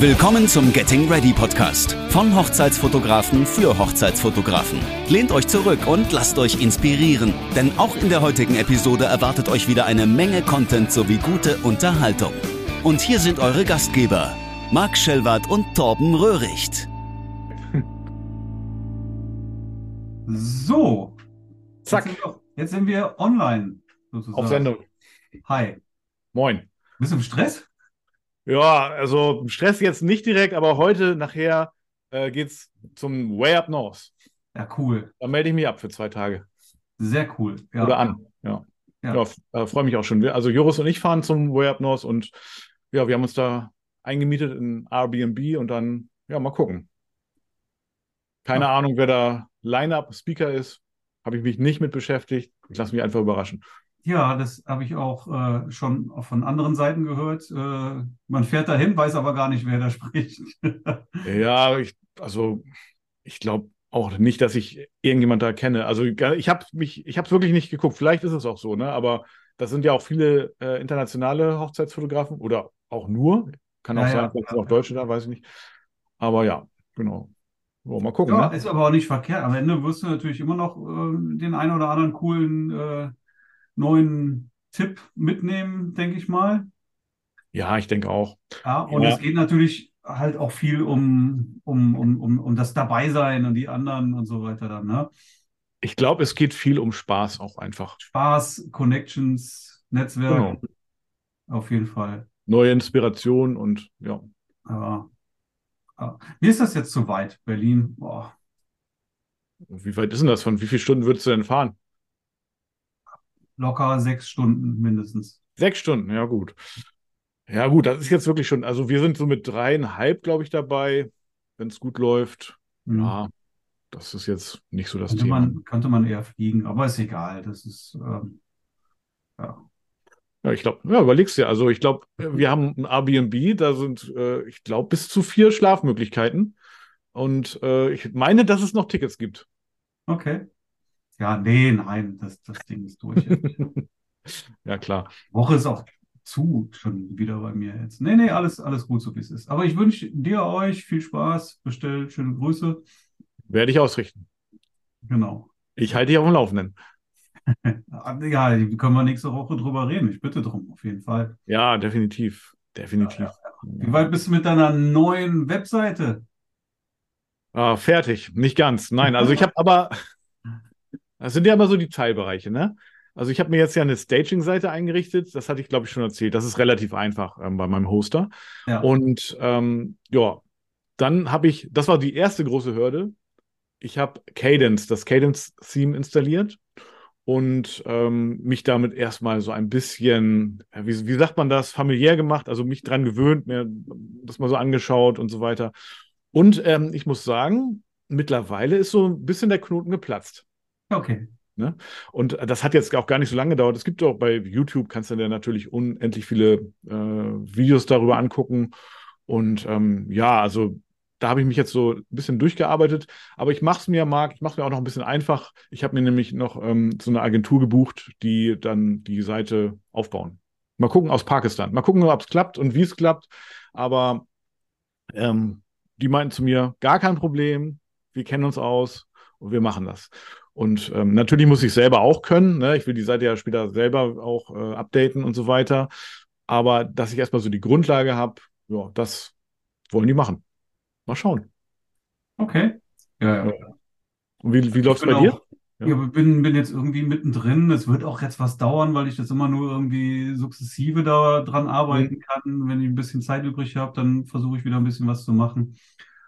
Willkommen zum Getting Ready Podcast von Hochzeitsfotografen für Hochzeitsfotografen. Lehnt euch zurück und lasst euch inspirieren, denn auch in der heutigen Episode erwartet euch wieder eine Menge Content sowie gute Unterhaltung. Und hier sind eure Gastgeber, Marc Schellwart und Torben Röhricht. So, Zack, Jetzt sind, wir, jetzt sind wir online sozusagen. auf Sendung. Hi. Moin. Bist du im Stress? Ja, also Stress jetzt nicht direkt, aber heute nachher äh, geht's zum Way Up North. Ja, cool. Da melde ich mich ab für zwei Tage. Sehr cool. Ja. Oder an. Ja. Ja. Ja, äh, freue mich auch schon. Wir- Also Joris und ich fahren zum Way Up North und ja, wir haben uns da eingemietet in Airbnb und dann, ja, mal gucken. Keine Ja. Ahnung, wer da Line-Up-Speaker ist. Habe ich mich nicht mit beschäftigt. Ich lasse mich einfach überraschen. Ja, das habe ich auch äh, schon von anderen Seiten gehört. Äh, man fährt dahin, weiß aber gar nicht, wer da spricht. Ja, ich, also ich glaube auch nicht, dass ich irgendjemand da kenne. Also ich habe mich, ich habe es wirklich nicht geguckt. Vielleicht ist es auch so, ne? Aber das sind ja auch viele äh, internationale Hochzeitsfotografen oder auch nur. Kann auch Ja, sein, vielleicht ja, sind auch. Deutsche da, weiß ich nicht. Aber ja, genau. So, mal gucken, Ja, ne? ist aber auch nicht verkehrt. Am Ende wirst du natürlich immer noch äh, den einen oder anderen coolen äh, neuen Tipp mitnehmen, denke ich mal. Ja, ich denke auch. Ja, und Ja. es geht natürlich halt auch viel um, um, um, um, um das Dabeisein und die anderen und so weiter dann, ne? Ich glaube, es geht viel um Spaß auch einfach. Spaß, Connections, Netzwerk, Genau. auf jeden Fall. Neue Inspiration und ja. Aber ja. mir ist das jetzt zu weit, Berlin. Boah, Wie weit ist denn das von? Wie viele Stunden würdest du denn fahren? Locker sechs Stunden mindestens. Sechs Stunden, ja gut. Ja gut, das ist jetzt wirklich schon, also wir sind so mit dreieinhalb, glaube ich, dabei, wenn es gut läuft. Hm. Ja, das ist jetzt nicht so das Könnte Thema. man, könnte man eher fliegen, aber ist egal. Das ist, ähm, ja. Ja, ich glaube, ja, überlegst dir. Also ich glaube, wir haben ein Airbnb, da sind, äh, ich glaube, bis zu vier Schlafmöglichkeiten. Und äh, ich meine, dass es noch Tickets gibt. Okay. Ja, nee, nein, das, das Ding ist durch. Ja, klar. Woche ist auch zu schon wieder bei mir jetzt. Nee, nee, alles, alles gut, so wie es ist. Aber ich wünsche dir, euch viel Spaß. Bestellt schöne Grüße. Werde ich ausrichten. Genau. Ich halte dich auf dem Laufenden. Ja, können wir nächste Woche drüber reden. Ich bitte drum, auf jeden Fall. Ja, definitiv. Definitiv. Wie weit bist du mit deiner neuen Webseite? Ah, fertig. Nicht ganz. Nein, also ich habe aber, das sind ja immer so die Teilbereiche, ne? Also ich habe mir jetzt ja eine Staging-Seite eingerichtet. Das hatte ich, glaube ich, schon erzählt. Das ist relativ einfach ähm, bei meinem Hoster. Ja. Und ähm, ja, dann habe ich, das war die erste große Hürde. Ich habe Cadence, das Cadence-Theme installiert und ähm, mich damit erstmal so ein bisschen, wie, wie sagt man das, familiär gemacht, also mich dran gewöhnt, mir das mal so angeschaut und so weiter. Und ähm, ich muss sagen, mittlerweile ist so ein bisschen der Knoten geplatzt. Okay. Und das hat jetzt auch gar nicht so lange gedauert. Es gibt auch bei YouTube, kannst du dir natürlich unendlich viele äh, Videos darüber angucken. Und ähm, ja, also da habe ich mich jetzt so ein bisschen durchgearbeitet. Aber ich mache es mir, Marc, ich mache es mir auch noch ein bisschen einfach. Ich habe mir nämlich noch ähm, so eine Agentur gebucht, die dann die Seite aufbauen. Mal gucken aus Pakistan. Mal gucken, ob es klappt und wie es klappt. Aber ähm, die meinten zu mir, gar kein Problem, wir kennen uns aus und wir machen das. Und ähm, natürlich muss ich selber auch können. Ne? Ich will die Seite ja später selber auch äh, updaten und so weiter. Aber dass ich erstmal so die Grundlage habe, ja, das wollen die machen. Mal schauen. Okay. Ja, ja. Und wie, wie läuft's bin bei dir? auch- Ja, bin, bin jetzt irgendwie mittendrin. Es wird auch jetzt was dauern, weil ich das immer nur irgendwie sukzessive da dran arbeiten Mhm. kann. Wenn ich ein bisschen Zeit übrig habe, dann versuche ich wieder ein bisschen was zu machen.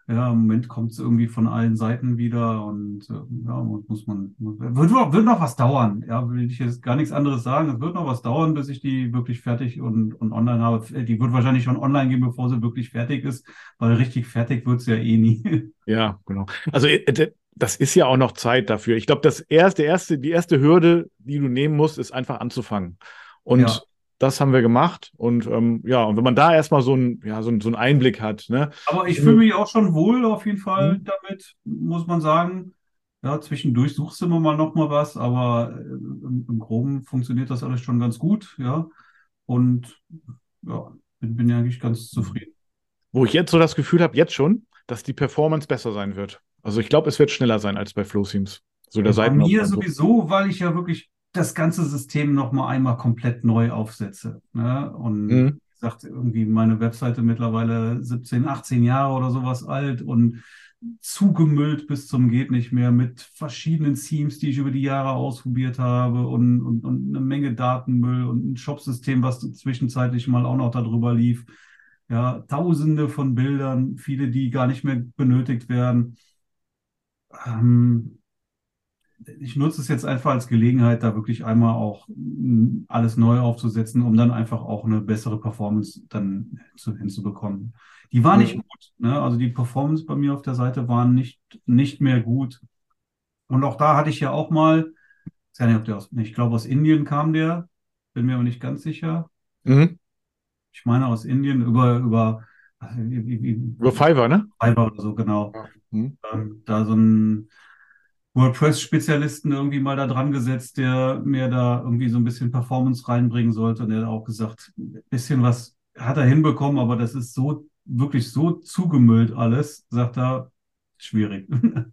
Ja, im Moment kommt es irgendwie von allen Seiten wieder und äh, ja, muss muss man, wird, noch- wird noch was dauern. Ja, will ich jetzt gar nichts anderes sagen. Es wird noch was dauern, bis ich die wirklich fertig und, und online habe. Die wird wahrscheinlich schon online gehen, bevor sie wirklich fertig ist, weil richtig fertig wird es ja eh nie. Ja, genau. Also äh, das ist ja auch noch Zeit dafür. Ich glaube, das erste, erste, die erste Hürde, die du nehmen musst, ist einfach anzufangen. Und Ja. Das haben wir gemacht. Und ähm, ja, und wenn man da erstmal so ein, ja, so, ein, so einen Einblick hat, ne? Aber ich fühle mich auch schon wohl auf jeden Fall Mhm. damit, muss man sagen. Ja, zwischendurch suchst du immer mal noch mal was, aber äh, im, im Groben funktioniert das alles schon ganz gut, ja. Und ja, bin, bin ja eigentlich ganz zufrieden. wo ich jetzt so das Gefühl habe, jetzt schon, dass die Performance besser sein wird. Also ich glaube, es wird schneller sein als bei FlowSeams. So der Bei mir so. sowieso, weil ich ja wirklich das ganze System nochmal einmal komplett neu aufsetze. Ne? Und Mhm. wie gesagt, irgendwie meine Webseite mittlerweile 17, 18 Jahre oder sowas alt und zugemüllt bis zum geht nicht mehr mit verschiedenen Themes, die ich über die Jahre ausprobiert habe und, und, und eine Menge Datenmüll und ein Shopsystem, was zwischenzeitlich mal auch noch darüber lief. Ja, tausende von Bildern, viele, die gar nicht mehr benötigt werden. Ähm, ich nutze es jetzt einfach als Gelegenheit, da wirklich einmal auch mm, alles neu aufzusetzen, um dann einfach auch eine bessere Performance dann hinzu, hinzubekommen. Die war nicht Mhm. gut, ne? Also die Performance bei mir auf der Seite war nicht, nicht mehr gut. Und auch da hatte ich ja auch mal, ich weiß nicht, ob der aus, ich glaube aus Indien kam der, bin mir aber nicht ganz sicher. Mhm. Ich meine aus Indien über, über, Über Fiverr, ne? Fiverr oder so, genau. Mhm. ähm, da so einen WordPress-Spezialisten irgendwie mal da dran gesetzt, der mir da irgendwie so ein bisschen Performance reinbringen sollte. Und der hat auch gesagt, ein bisschen was hat er hinbekommen, aber das ist so, wirklich so zugemüllt alles, sagt er, schwierig.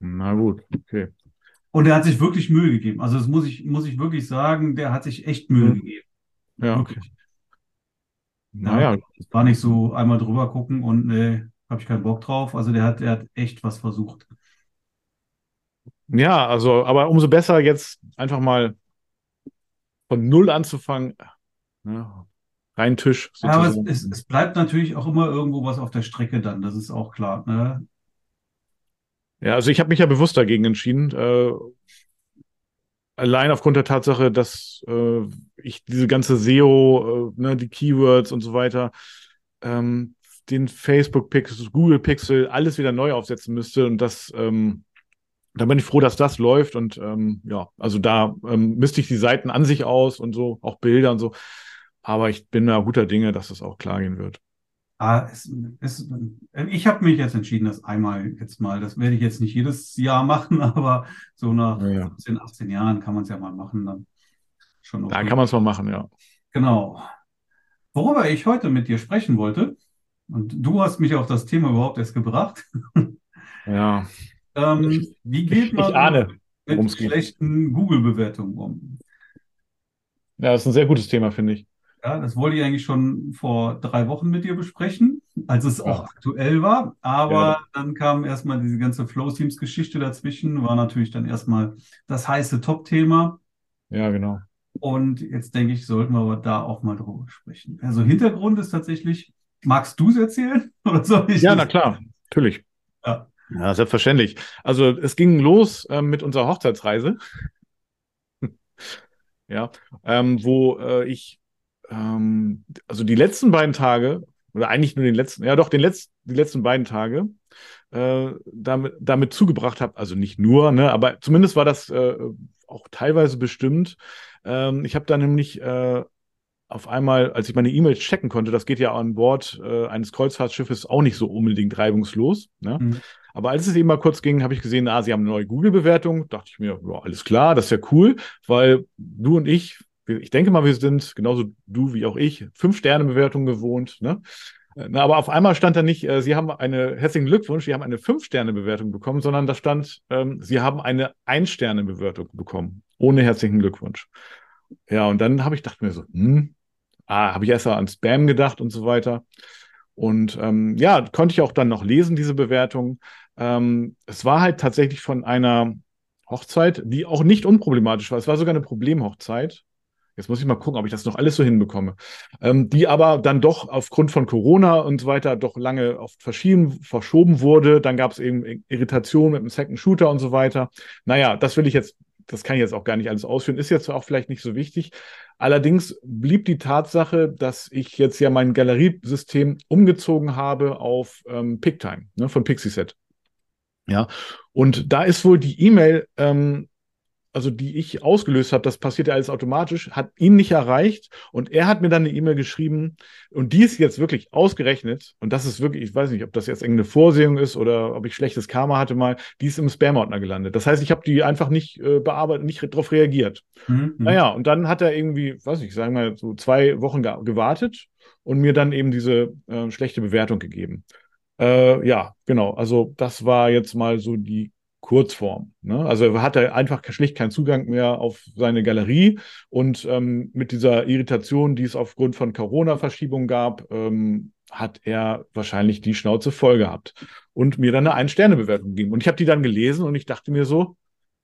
Na gut, okay. Und er hat sich wirklich Mühe gegeben. Also das muss ich, muss ich wirklich sagen, der hat sich echt Mühe Mhm. gegeben. Ja, Wirklich. naja. Es war nicht so einmal drüber gucken und nee, habe ich keinen Bock drauf. Also der hat, der hat echt was versucht. Ja, also, aber umso besser jetzt einfach mal von Null anzufangen. Ne? Rein Tisch Ja, aber es, es, bleibt natürlich auch immer irgendwo was auf der Strecke dann, das ist auch klar. Ne? Ja, also ich habe mich ja bewusst dagegen entschieden. Äh, allein aufgrund der Tatsache, dass äh, ich diese ganze SEO, äh, ne, die Keywords und so weiter, ähm, den Facebook Pixel, Google Pixel, alles wieder neu aufsetzen müsste. Und das, ähm, da bin ich froh, dass das läuft. Und ähm, ja, also da ähm, misste ich die Seiten an sich aus und so, auch Bilder und so. Aber ich bin da guter Dinge, dass das auch klar gehen wird. Ah, es, es, ich habe mich jetzt entschieden, das einmal jetzt mal, das werde ich jetzt nicht jedes Jahr machen, aber so nach Ja, ja. 15, 18 Jahren kann man es ja mal machen. Dann schon Da okay. kann man es mal machen, ja. Genau. Worüber ich heute mit dir sprechen wollte, und du hast mich auf das Thema überhaupt erst gebracht, Ja, ähm, wie geht man ich ahne, mit schlechten Google-Bewertungen um? Ja, das ist ein sehr gutes Thema, finde ich. Ja, das wollte ich eigentlich schon vor drei Wochen mit dir besprechen, als es auch Ja. aktuell war. Aber Ja. dann kam erstmal diese ganze Flow-Teams-Geschichte dazwischen, war natürlich dann erstmal das heiße Top-Thema. Ja, genau. Und jetzt denke ich, sollten wir aber da auch mal drüber sprechen. Also Hintergrund ist tatsächlich, magst du es erzählen? Oder soll ich Ja, na klar, natürlich. Ja. Ja, selbstverständlich. Also es ging los ähm, mit unserer Hochzeitsreise. Ja, ähm, wo äh, ich ähm, also die letzten beiden Tage, oder eigentlich nur den letzten, ja doch, den letzten, die letzten beiden Tage äh, damit, damit zugebracht habe, also nicht nur, ne, aber zumindest war das äh, auch teilweise bestimmt. Ähm, ich habe da nämlich äh, auf einmal, als ich meine E-Mails checken konnte, das geht ja an Bord äh, eines Kreuzfahrtschiffes auch nicht so unbedingt reibungslos. Ne? Mhm. Aber als es eben mal kurz ging, habe ich gesehen, ah, sie haben eine neue Google-Bewertung. Dachte ich mir, ja, alles klar, das ist ja cool, weil du und ich, ich denke mal, wir sind genauso du wie auch ich, Fünf-Sterne-Bewertung gewohnt. Ne? Äh, Na, aber auf einmal stand da nicht, äh, Sie haben eine, herzlichen Glückwunsch, Sie haben eine Fünf-Sterne-Bewertung bekommen, sondern da stand, ähm, Sie haben eine Ein-Sterne-Bewertung bekommen. Ohne herzlichen Glückwunsch. Ja, und dann habe ich, dachte mir so, hm, ah, habe ich erst mal an Spam gedacht und so weiter. Und ähm, ja, konnte ich auch dann noch lesen, diese Bewertung. Ähm, es war halt tatsächlich von einer Hochzeit, die auch nicht unproblematisch war. Es war sogar eine Problemhochzeit. Jetzt muss ich mal gucken, ob ich das noch alles so hinbekomme. Ähm, die aber dann doch aufgrund von Corona und so weiter doch lange oft verschieben, verschoben wurde. Dann gab es eben Irritationen mit dem Second Shooter und so weiter. Naja, das will ich jetzt, das kann ich jetzt auch gar nicht alles ausführen. Ist jetzt auch vielleicht nicht so wichtig. Allerdings blieb die Tatsache, dass ich jetzt ja mein Galeriesystem umgezogen habe auf ähm, PickTime ne, von Pixieset. Ja, und da ist wohl die E-Mail, ähm, also die ich ausgelöst habe, das passiert ja alles automatisch, hat ihn nicht erreicht und er hat mir dann eine E-Mail geschrieben und die ist jetzt wirklich ausgerechnet und das ist wirklich, ich weiß nicht, ob das jetzt irgendeine Vorsehung ist oder ob ich schlechtes Karma hatte mal, die ist im Spam-Ordner gelandet. Das heißt, ich habe die einfach nicht äh, bearbeitet, nicht darauf reagiert. Mhm. Naja, und dann hat er irgendwie, weiß ich, sagen wir mal, so zwei Wochen gewartet und mir dann eben diese äh, schlechte Bewertung gegeben. Äh, ja, genau. Also das war jetzt mal so die Kurzform. Ne? Also er hatte einfach schlicht keinen Zugang mehr auf seine Galerie und ähm, mit dieser Irritation, die es aufgrund von Corona-Verschiebungen gab, ähm, hat er wahrscheinlich die Schnauze voll gehabt und mir dann eine Ein-Sterne-Bewertung gegeben. Und ich habe die dann gelesen und ich dachte mir so,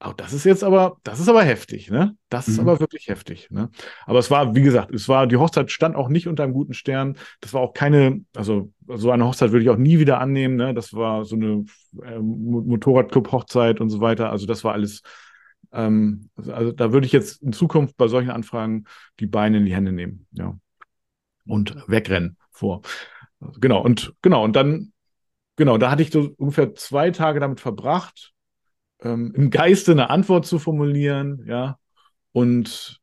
Oh, das ist jetzt aber, das ist aber heftig, ne? Das ist mhm. aber wirklich heftig, ne? Aber es war, wie gesagt, es war, die Hochzeit stand auch nicht unter einem guten Stern. Das war auch keine, also so eine Hochzeit würde ich auch nie wieder annehmen, ne? Das war so eine äh, Motorradclub-Hochzeit und so weiter. Also das war alles, ähm, also da würde ich jetzt in Zukunft bei solchen Anfragen die Beine in die Hände nehmen, ja. Und wegrennen vor. Genau, und genau, und dann, genau, da hatte ich so ungefähr zwei Tage damit verbracht, ähm, im Geiste eine Antwort zu formulieren, ja. Und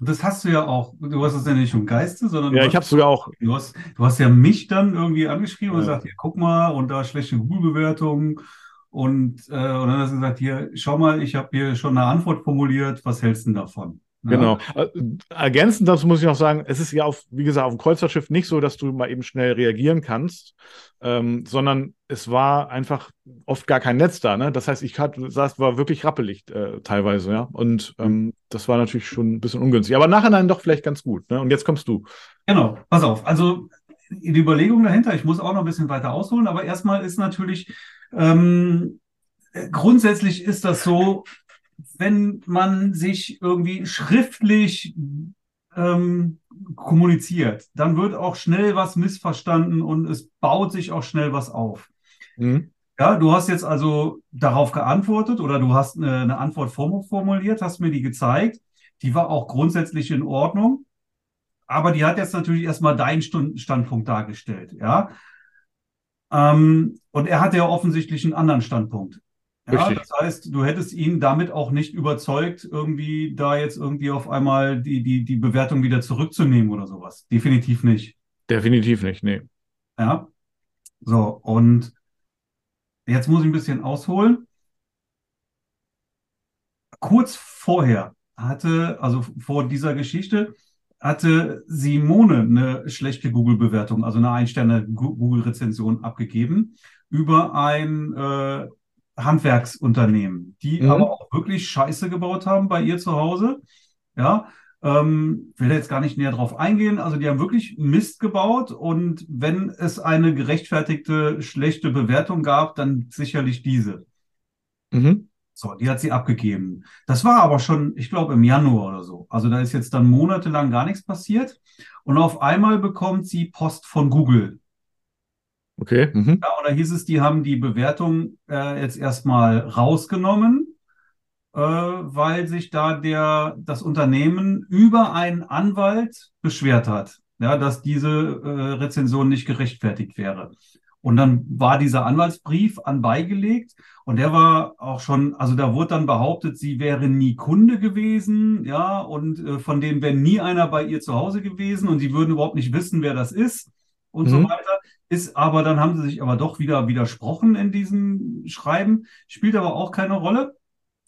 das hast du ja auch. Du hast es ja nicht im Geiste, sondern ja, ich habe sogar auch. Du hast, du hast ja mich dann irgendwie angeschrieben ja. und gesagt, hier guck mal und da schlechte Google-Bewertungen und, äh, und dann hast du gesagt, hier schau mal, ich habe hier schon eine Antwort formuliert. Was hältst du davon? Genau. Äh, ergänzend dazu muss ich noch sagen, es ist ja auf, wie gesagt, auf dem Kreuzfahrtschiff nicht so, dass du mal eben schnell reagieren kannst, ähm, sondern es war einfach oft gar kein Netz da. Ne? Das heißt, ich hatte, saß, war wirklich rappelig äh, teilweise, ja. Und ähm, das war natürlich schon ein bisschen ungünstig. Aber nachher dann doch vielleicht ganz gut. Ne? Und jetzt kommst du. Genau, pass auf. Also die Überlegung dahinter, ich muss auch noch ein bisschen weiter ausholen, aber erstmal ist natürlich, ähm, grundsätzlich ist das so, wenn man sich irgendwie schriftlich ähm, kommuniziert, dann wird auch schnell was missverstanden und es baut sich auch schnell was auf. Mhm. Ja, du hast jetzt also darauf geantwortet oder du hast eine, eine Antwort formuliert, hast mir die gezeigt. Die war auch grundsätzlich in Ordnung. Aber die hat jetzt natürlich erstmal deinen Standpunkt dargestellt, ja. Ähm, und er hat ja offensichtlich einen anderen Standpunkt. Ja, das heißt, du hättest ihn damit auch nicht überzeugt, irgendwie da jetzt irgendwie auf einmal die, die, die Bewertung wieder zurückzunehmen oder sowas. Definitiv nicht. Definitiv nicht, nee. Ja. So, und jetzt muss ich ein bisschen ausholen. Kurz vorher hatte, also vor dieser Geschichte, hatte Simone eine schlechte Google-Bewertung, also eine Ein-Sterne-Google-Rezension abgegeben über ein äh, Handwerksunternehmen, die mhm. aber auch wirklich Scheiße gebaut haben bei ihr zu Hause. Ja, ähm, will jetzt gar nicht näher drauf eingehen. Also die haben wirklich Mist gebaut und wenn es eine gerechtfertigte schlechte Bewertung gab, dann sicherlich diese. Mhm. So, die hat sie abgegeben. Das war aber schon, ich glaube, im Januar oder so. Also da ist jetzt dann monatelang gar nichts passiert. Und auf einmal bekommt sie Post von Google. Okay. Mhm. Ja, und da hieß es, die haben die Bewertung äh, jetzt erstmal rausgenommen, äh, weil sich da der, das Unternehmen über einen Anwalt beschwert hat, ja, dass diese äh, Rezension nicht gerechtfertigt wäre. Und dann war dieser Anwaltsbrief anbeigelegt und der war auch schon, also da wurde dann behauptet, sie wäre nie Kunde gewesen, ja, und äh, von denen wäre nie einer bei ihr zu Hause gewesen und sie würden überhaupt nicht wissen, wer das ist und mhm. so weiter. Ist aber, dann haben sie sich aber doch wieder widersprochen in diesem Schreiben, spielt aber auch keine Rolle.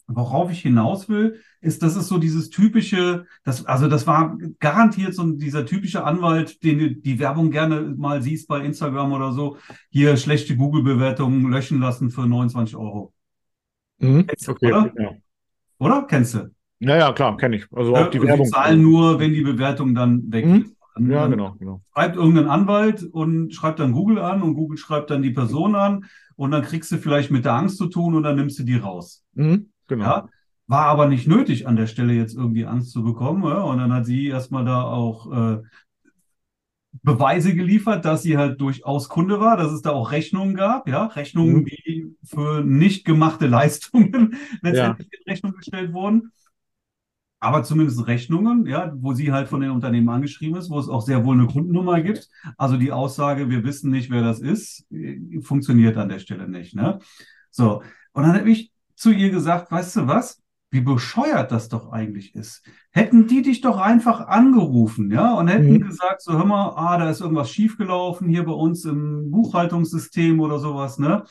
Worauf ich hinaus will, ist, das ist so dieses typische, das, also das war garantiert so dieser typische Anwalt, den du die Werbung gerne mal siehst bei Instagram oder so, hier schlechte Google-Bewertungen löschen lassen für 29 Euro. Mhm. Okay, oder? Ja. oder? Kennst du? Naja, klar, kenne ich. Also auch die Werbung. Die zahlen nur, wenn die Bewertung dann weg mhm. ist. Dann, ja, genau, genau. Schreibt irgendein Anwalt und schreibt dann Google an und Google schreibt dann die Person an und dann kriegst du vielleicht mit der Angst zu tun und dann nimmst du die raus. Mhm, genau. Ja? War aber nicht nötig, an der Stelle jetzt irgendwie Angst zu bekommen. Ja? Und dann hat sie erstmal da auch äh, Beweise geliefert, dass sie halt durchaus Kunde war, dass es da auch Rechnungen gab, ja, Rechnungen, mhm. die für nicht gemachte Leistungen letztendlich ja. in Rechnung gestellt wurden aber zumindest Rechnungen, ja, wo sie halt von den Unternehmen angeschrieben ist, wo es auch sehr wohl eine Kundennummer gibt. Also die Aussage, wir wissen nicht, wer das ist, äh, funktioniert an der Stelle nicht. Ne? So, und dann habe ich zu ihr gesagt, weißt du was? wie bescheuert das doch eigentlich ist. Hätten die dich doch einfach angerufen, ja, und hätten mhm. gesagt, so hör mal, ah, da ist irgendwas schiefgelaufen hier bei uns im Buchhaltungssystem oder sowas, ne?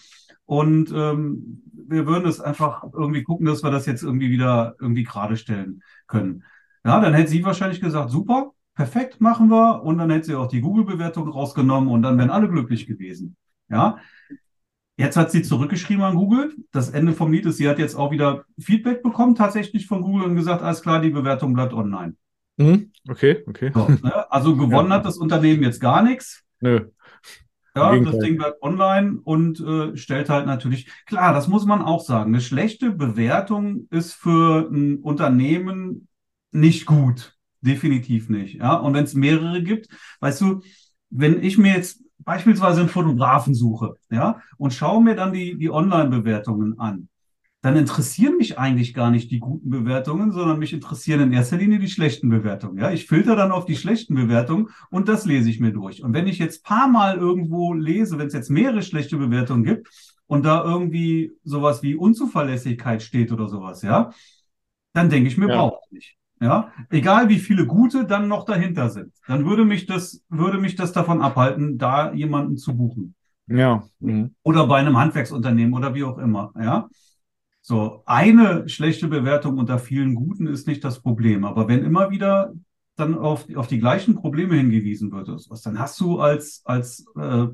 Und ähm, wir würden es einfach irgendwie gucken, dass wir das jetzt irgendwie wieder irgendwie gerade stellen können. Ja, dann hätte sie wahrscheinlich gesagt, super, perfekt, machen wir. Und dann hätte sie auch die Google-Bewertung rausgenommen und dann wären alle glücklich gewesen. Ja, Jetzt hat sie zurückgeschrieben an Google. Das Ende vom Lied ist, sie hat jetzt auch wieder Feedback bekommen, tatsächlich von Google und gesagt, alles klar, die Bewertung bleibt online. Mhm. Okay, okay. So, ne? Also gewonnen ja. hat das Unternehmen jetzt gar nichts. Nö. Ja, das Ding bleibt online und äh, stellt halt natürlich, klar, das muss man auch sagen. Eine schlechte Bewertung ist für ein Unternehmen nicht gut. Definitiv nicht. Ja, und wenn es mehrere gibt, weißt du, wenn ich mir jetzt beispielsweise einen Fotografen suche, ja, und schaue mir dann die, die Online-Bewertungen an, dann interessieren mich eigentlich gar nicht die guten Bewertungen, sondern mich interessieren in erster Linie die schlechten Bewertungen. Ja, ich filter dann auf die schlechten Bewertungen und das lese ich mir durch. Und wenn ich jetzt paar Mal irgendwo lese, wenn es jetzt mehrere schlechte Bewertungen gibt und da irgendwie sowas wie Unzuverlässigkeit steht oder sowas, ja, dann denke ich mir, ja. brauche ich nicht. Ja, egal wie viele gute dann noch dahinter sind, dann würde mich das, würde mich das davon abhalten, da jemanden zu buchen. Ja. Mhm. Oder bei einem Handwerksunternehmen oder wie auch immer. Ja. So, eine schlechte Bewertung unter vielen guten ist nicht das Problem. Aber wenn immer wieder dann auf, auf die gleichen Probleme hingewiesen wird, dann hast du als, als äh,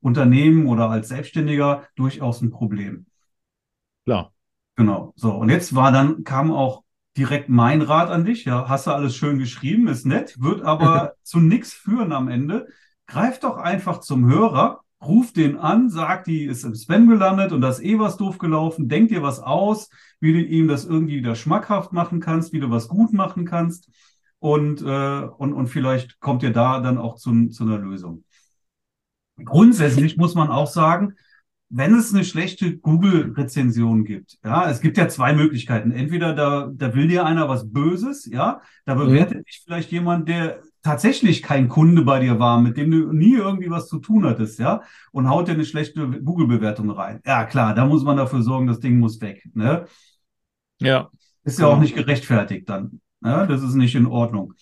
Unternehmen oder als Selbstständiger durchaus ein Problem. Klar. Genau. So, und jetzt war dann, kam auch direkt mein Rat an dich. Ja, hast du alles schön geschrieben, ist nett, wird aber zu nichts führen am Ende. Greif doch einfach zum Hörer, ruf den an, sag, die ist im Spam gelandet und da ist eh was doof gelaufen, denk dir was aus, wie du ihm das irgendwie wieder schmackhaft machen kannst, wie du was gut machen kannst und, äh, und, und vielleicht kommt ihr da dann auch zu, zu einer Lösung. Grundsätzlich muss man auch sagen, wenn es eine schlechte Google-Rezension gibt, ja, es gibt ja zwei Möglichkeiten. Entweder da, da will dir einer was Böses, ja, da bewertet mhm. dich vielleicht jemand, der tatsächlich kein Kunde bei dir war, mit dem du nie irgendwie was zu tun hattest, ja, und haut dir eine schlechte Google-Bewertung rein. Ja, klar, da muss man dafür sorgen, das Ding muss weg, ne? Ja. Ist ja auch nicht gerechtfertigt dann, ne? Das ist nicht in Ordnung.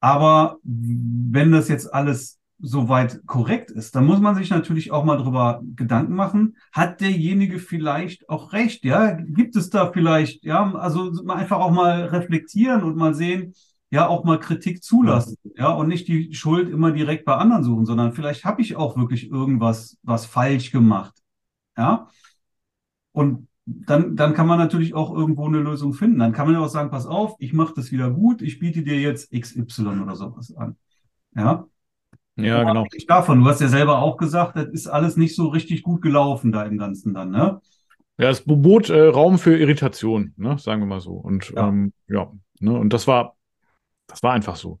Aber wenn das jetzt alles soweit korrekt ist, dann muss man sich natürlich auch mal drüber Gedanken machen, hat derjenige vielleicht auch recht, ja? Gibt es da vielleicht, ja, also einfach auch mal reflektieren und mal sehen, ja, auch mal Kritik zulassen, ja, und nicht die Schuld immer direkt bei anderen suchen, sondern vielleicht habe ich auch wirklich irgendwas, was falsch gemacht, ja? Und dann, dann kann man natürlich auch irgendwo eine Lösung finden. Dann kann man ja auch sagen, pass auf, ich mache das wieder gut, ich biete dir jetzt XY oder sowas an. Ja, ja, genau. Davon. Du hast ja selber auch gesagt, das ist alles nicht so richtig gut gelaufen da im Ganzen dann, ne? Ja, es bot äh, Raum für Irritation, ne? sagen wir mal so. Und ja, ähm, ja ne? und das war, das war einfach so.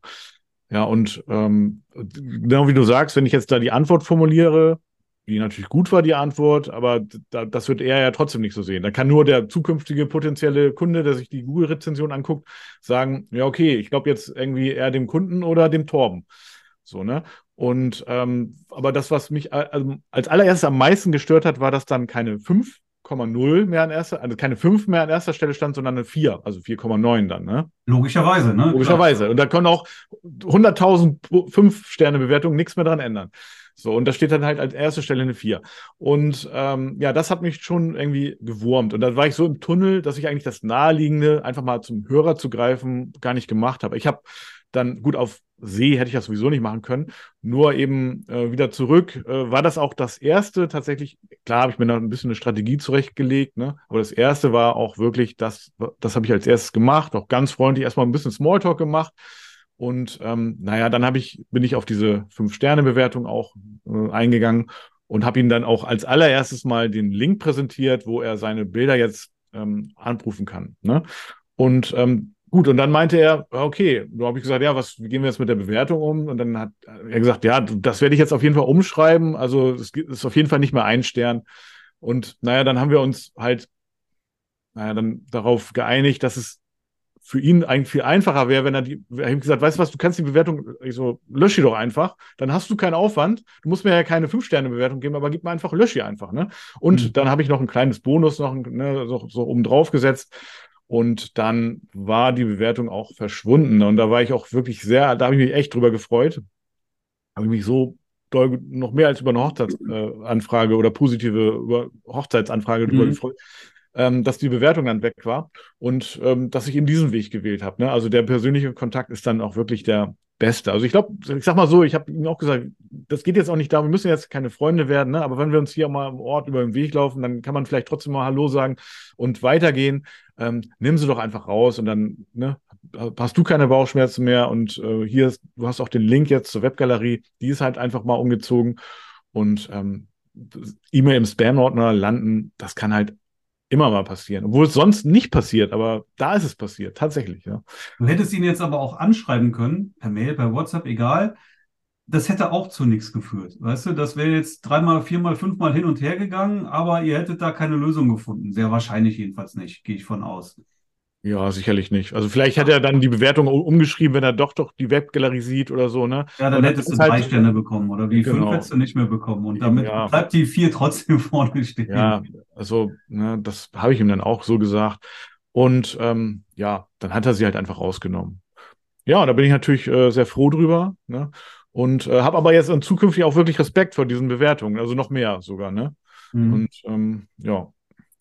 Ja, und ähm, genau wie du sagst, wenn ich jetzt da die Antwort formuliere, die natürlich gut war, die Antwort, aber da, das wird er ja trotzdem nicht so sehen. Da kann nur der zukünftige potenzielle Kunde, der sich die Google-Rezension anguckt, sagen, ja, okay, ich glaube jetzt irgendwie eher dem Kunden oder dem Torben. So, ne? Und ähm, aber das, was mich also als allererstes am meisten gestört hat, war, dass dann keine 5,0 mehr an erster, also keine 5 mehr an erster Stelle stand, sondern eine 4, also 4,9 dann, ne? Logischerweise, ne? Logischerweise. Und da können auch 100.000 5-Sterne-Bewertungen nichts mehr dran ändern. So, und da steht dann halt als erste Stelle eine 4. Und ähm, ja, das hat mich schon irgendwie gewurmt. Und da war ich so im Tunnel, dass ich eigentlich das Naheliegende, einfach mal zum Hörer zu greifen, gar nicht gemacht habe. Ich habe dann gut auf See hätte ich das sowieso nicht machen können. Nur eben äh, wieder zurück. Äh, war das auch das erste tatsächlich? Klar habe ich mir da ein bisschen eine Strategie zurechtgelegt, ne? Aber das erste war auch wirklich, das, das habe ich als erstes gemacht, auch ganz freundlich erstmal ein bisschen Smalltalk gemacht. Und ähm, naja, dann habe ich, bin ich auf diese Fünf-Sterne-Bewertung auch äh, eingegangen und habe ihm dann auch als allererstes mal den Link präsentiert, wo er seine Bilder jetzt ähm, anrufen kann. Ne? Und ähm, Gut, und dann meinte er, okay, da habe ich gesagt, ja, was wie gehen wir jetzt mit der Bewertung um? Und dann hat er gesagt, ja, das werde ich jetzt auf jeden Fall umschreiben. Also es ist auf jeden Fall nicht mehr ein Stern. Und naja, dann haben wir uns halt, naja, dann darauf geeinigt, dass es für ihn eigentlich viel einfacher wäre, wenn er die, er hat gesagt, weißt du was, du kannst die Bewertung, ich so, lösch die doch einfach, dann hast du keinen Aufwand, du musst mir ja keine Fünf-Sterne-Bewertung geben, aber gib mir einfach, lösch die einfach, ne? Und mhm. dann habe ich noch ein kleines Bonus noch, ne, so, so oben drauf gesetzt Und dann war die Bewertung auch verschwunden. Und da war ich auch wirklich sehr, da habe ich mich echt drüber gefreut. Habe ich mich so doll, noch mehr als über eine Hochzeitsanfrage äh, oder positive über Hochzeitsanfrage drüber mhm. gefreut, ähm, dass die Bewertung dann weg war und ähm, dass ich eben diesen Weg gewählt habe. Ne? Also der persönliche Kontakt ist dann auch wirklich der beste. Also ich glaube, ich sag mal so, ich habe ihm auch gesagt, das geht jetzt auch nicht darum, wir müssen jetzt keine Freunde werden, ne? aber wenn wir uns hier mal am Ort über den Weg laufen, dann kann man vielleicht trotzdem mal Hallo sagen und weitergehen. Ähm, nimm sie doch einfach raus und dann ne, hast du keine Bauchschmerzen mehr und äh, hier, ist, du hast auch den Link jetzt zur Webgalerie, die ist halt einfach mal umgezogen und ähm, E-Mail im Spam-Ordner landen, das kann halt immer mal passieren. Obwohl es sonst nicht passiert, aber da ist es passiert, tatsächlich, ja. Du hättest ihn jetzt aber auch anschreiben können, per Mail, per WhatsApp, egal. Das hätte auch zu nichts geführt. Weißt du, das wäre jetzt dreimal, viermal, fünfmal hin und her gegangen, aber ihr hättet da keine Lösung gefunden. Sehr wahrscheinlich jedenfalls nicht, gehe ich von aus. Ja, sicherlich nicht. Also vielleicht hat er dann die Bewertung umgeschrieben, wenn er doch doch die Webgalerie sieht oder so, ne? Ja, dann hättest du halt, drei Sterne bekommen oder die genau. fünf hättest du nicht mehr bekommen. Und damit ja. bleibt die vier trotzdem vorne stehen. Ja, also, ne, das habe ich ihm dann auch so gesagt. Und ähm, ja, dann hat er sie halt einfach rausgenommen. Ja, da bin ich natürlich äh, sehr froh drüber, ne? Und äh, habe aber jetzt in zukünftig auch wirklich Respekt vor diesen Bewertungen, also noch mehr sogar, ne? Mhm. Und ähm, ja,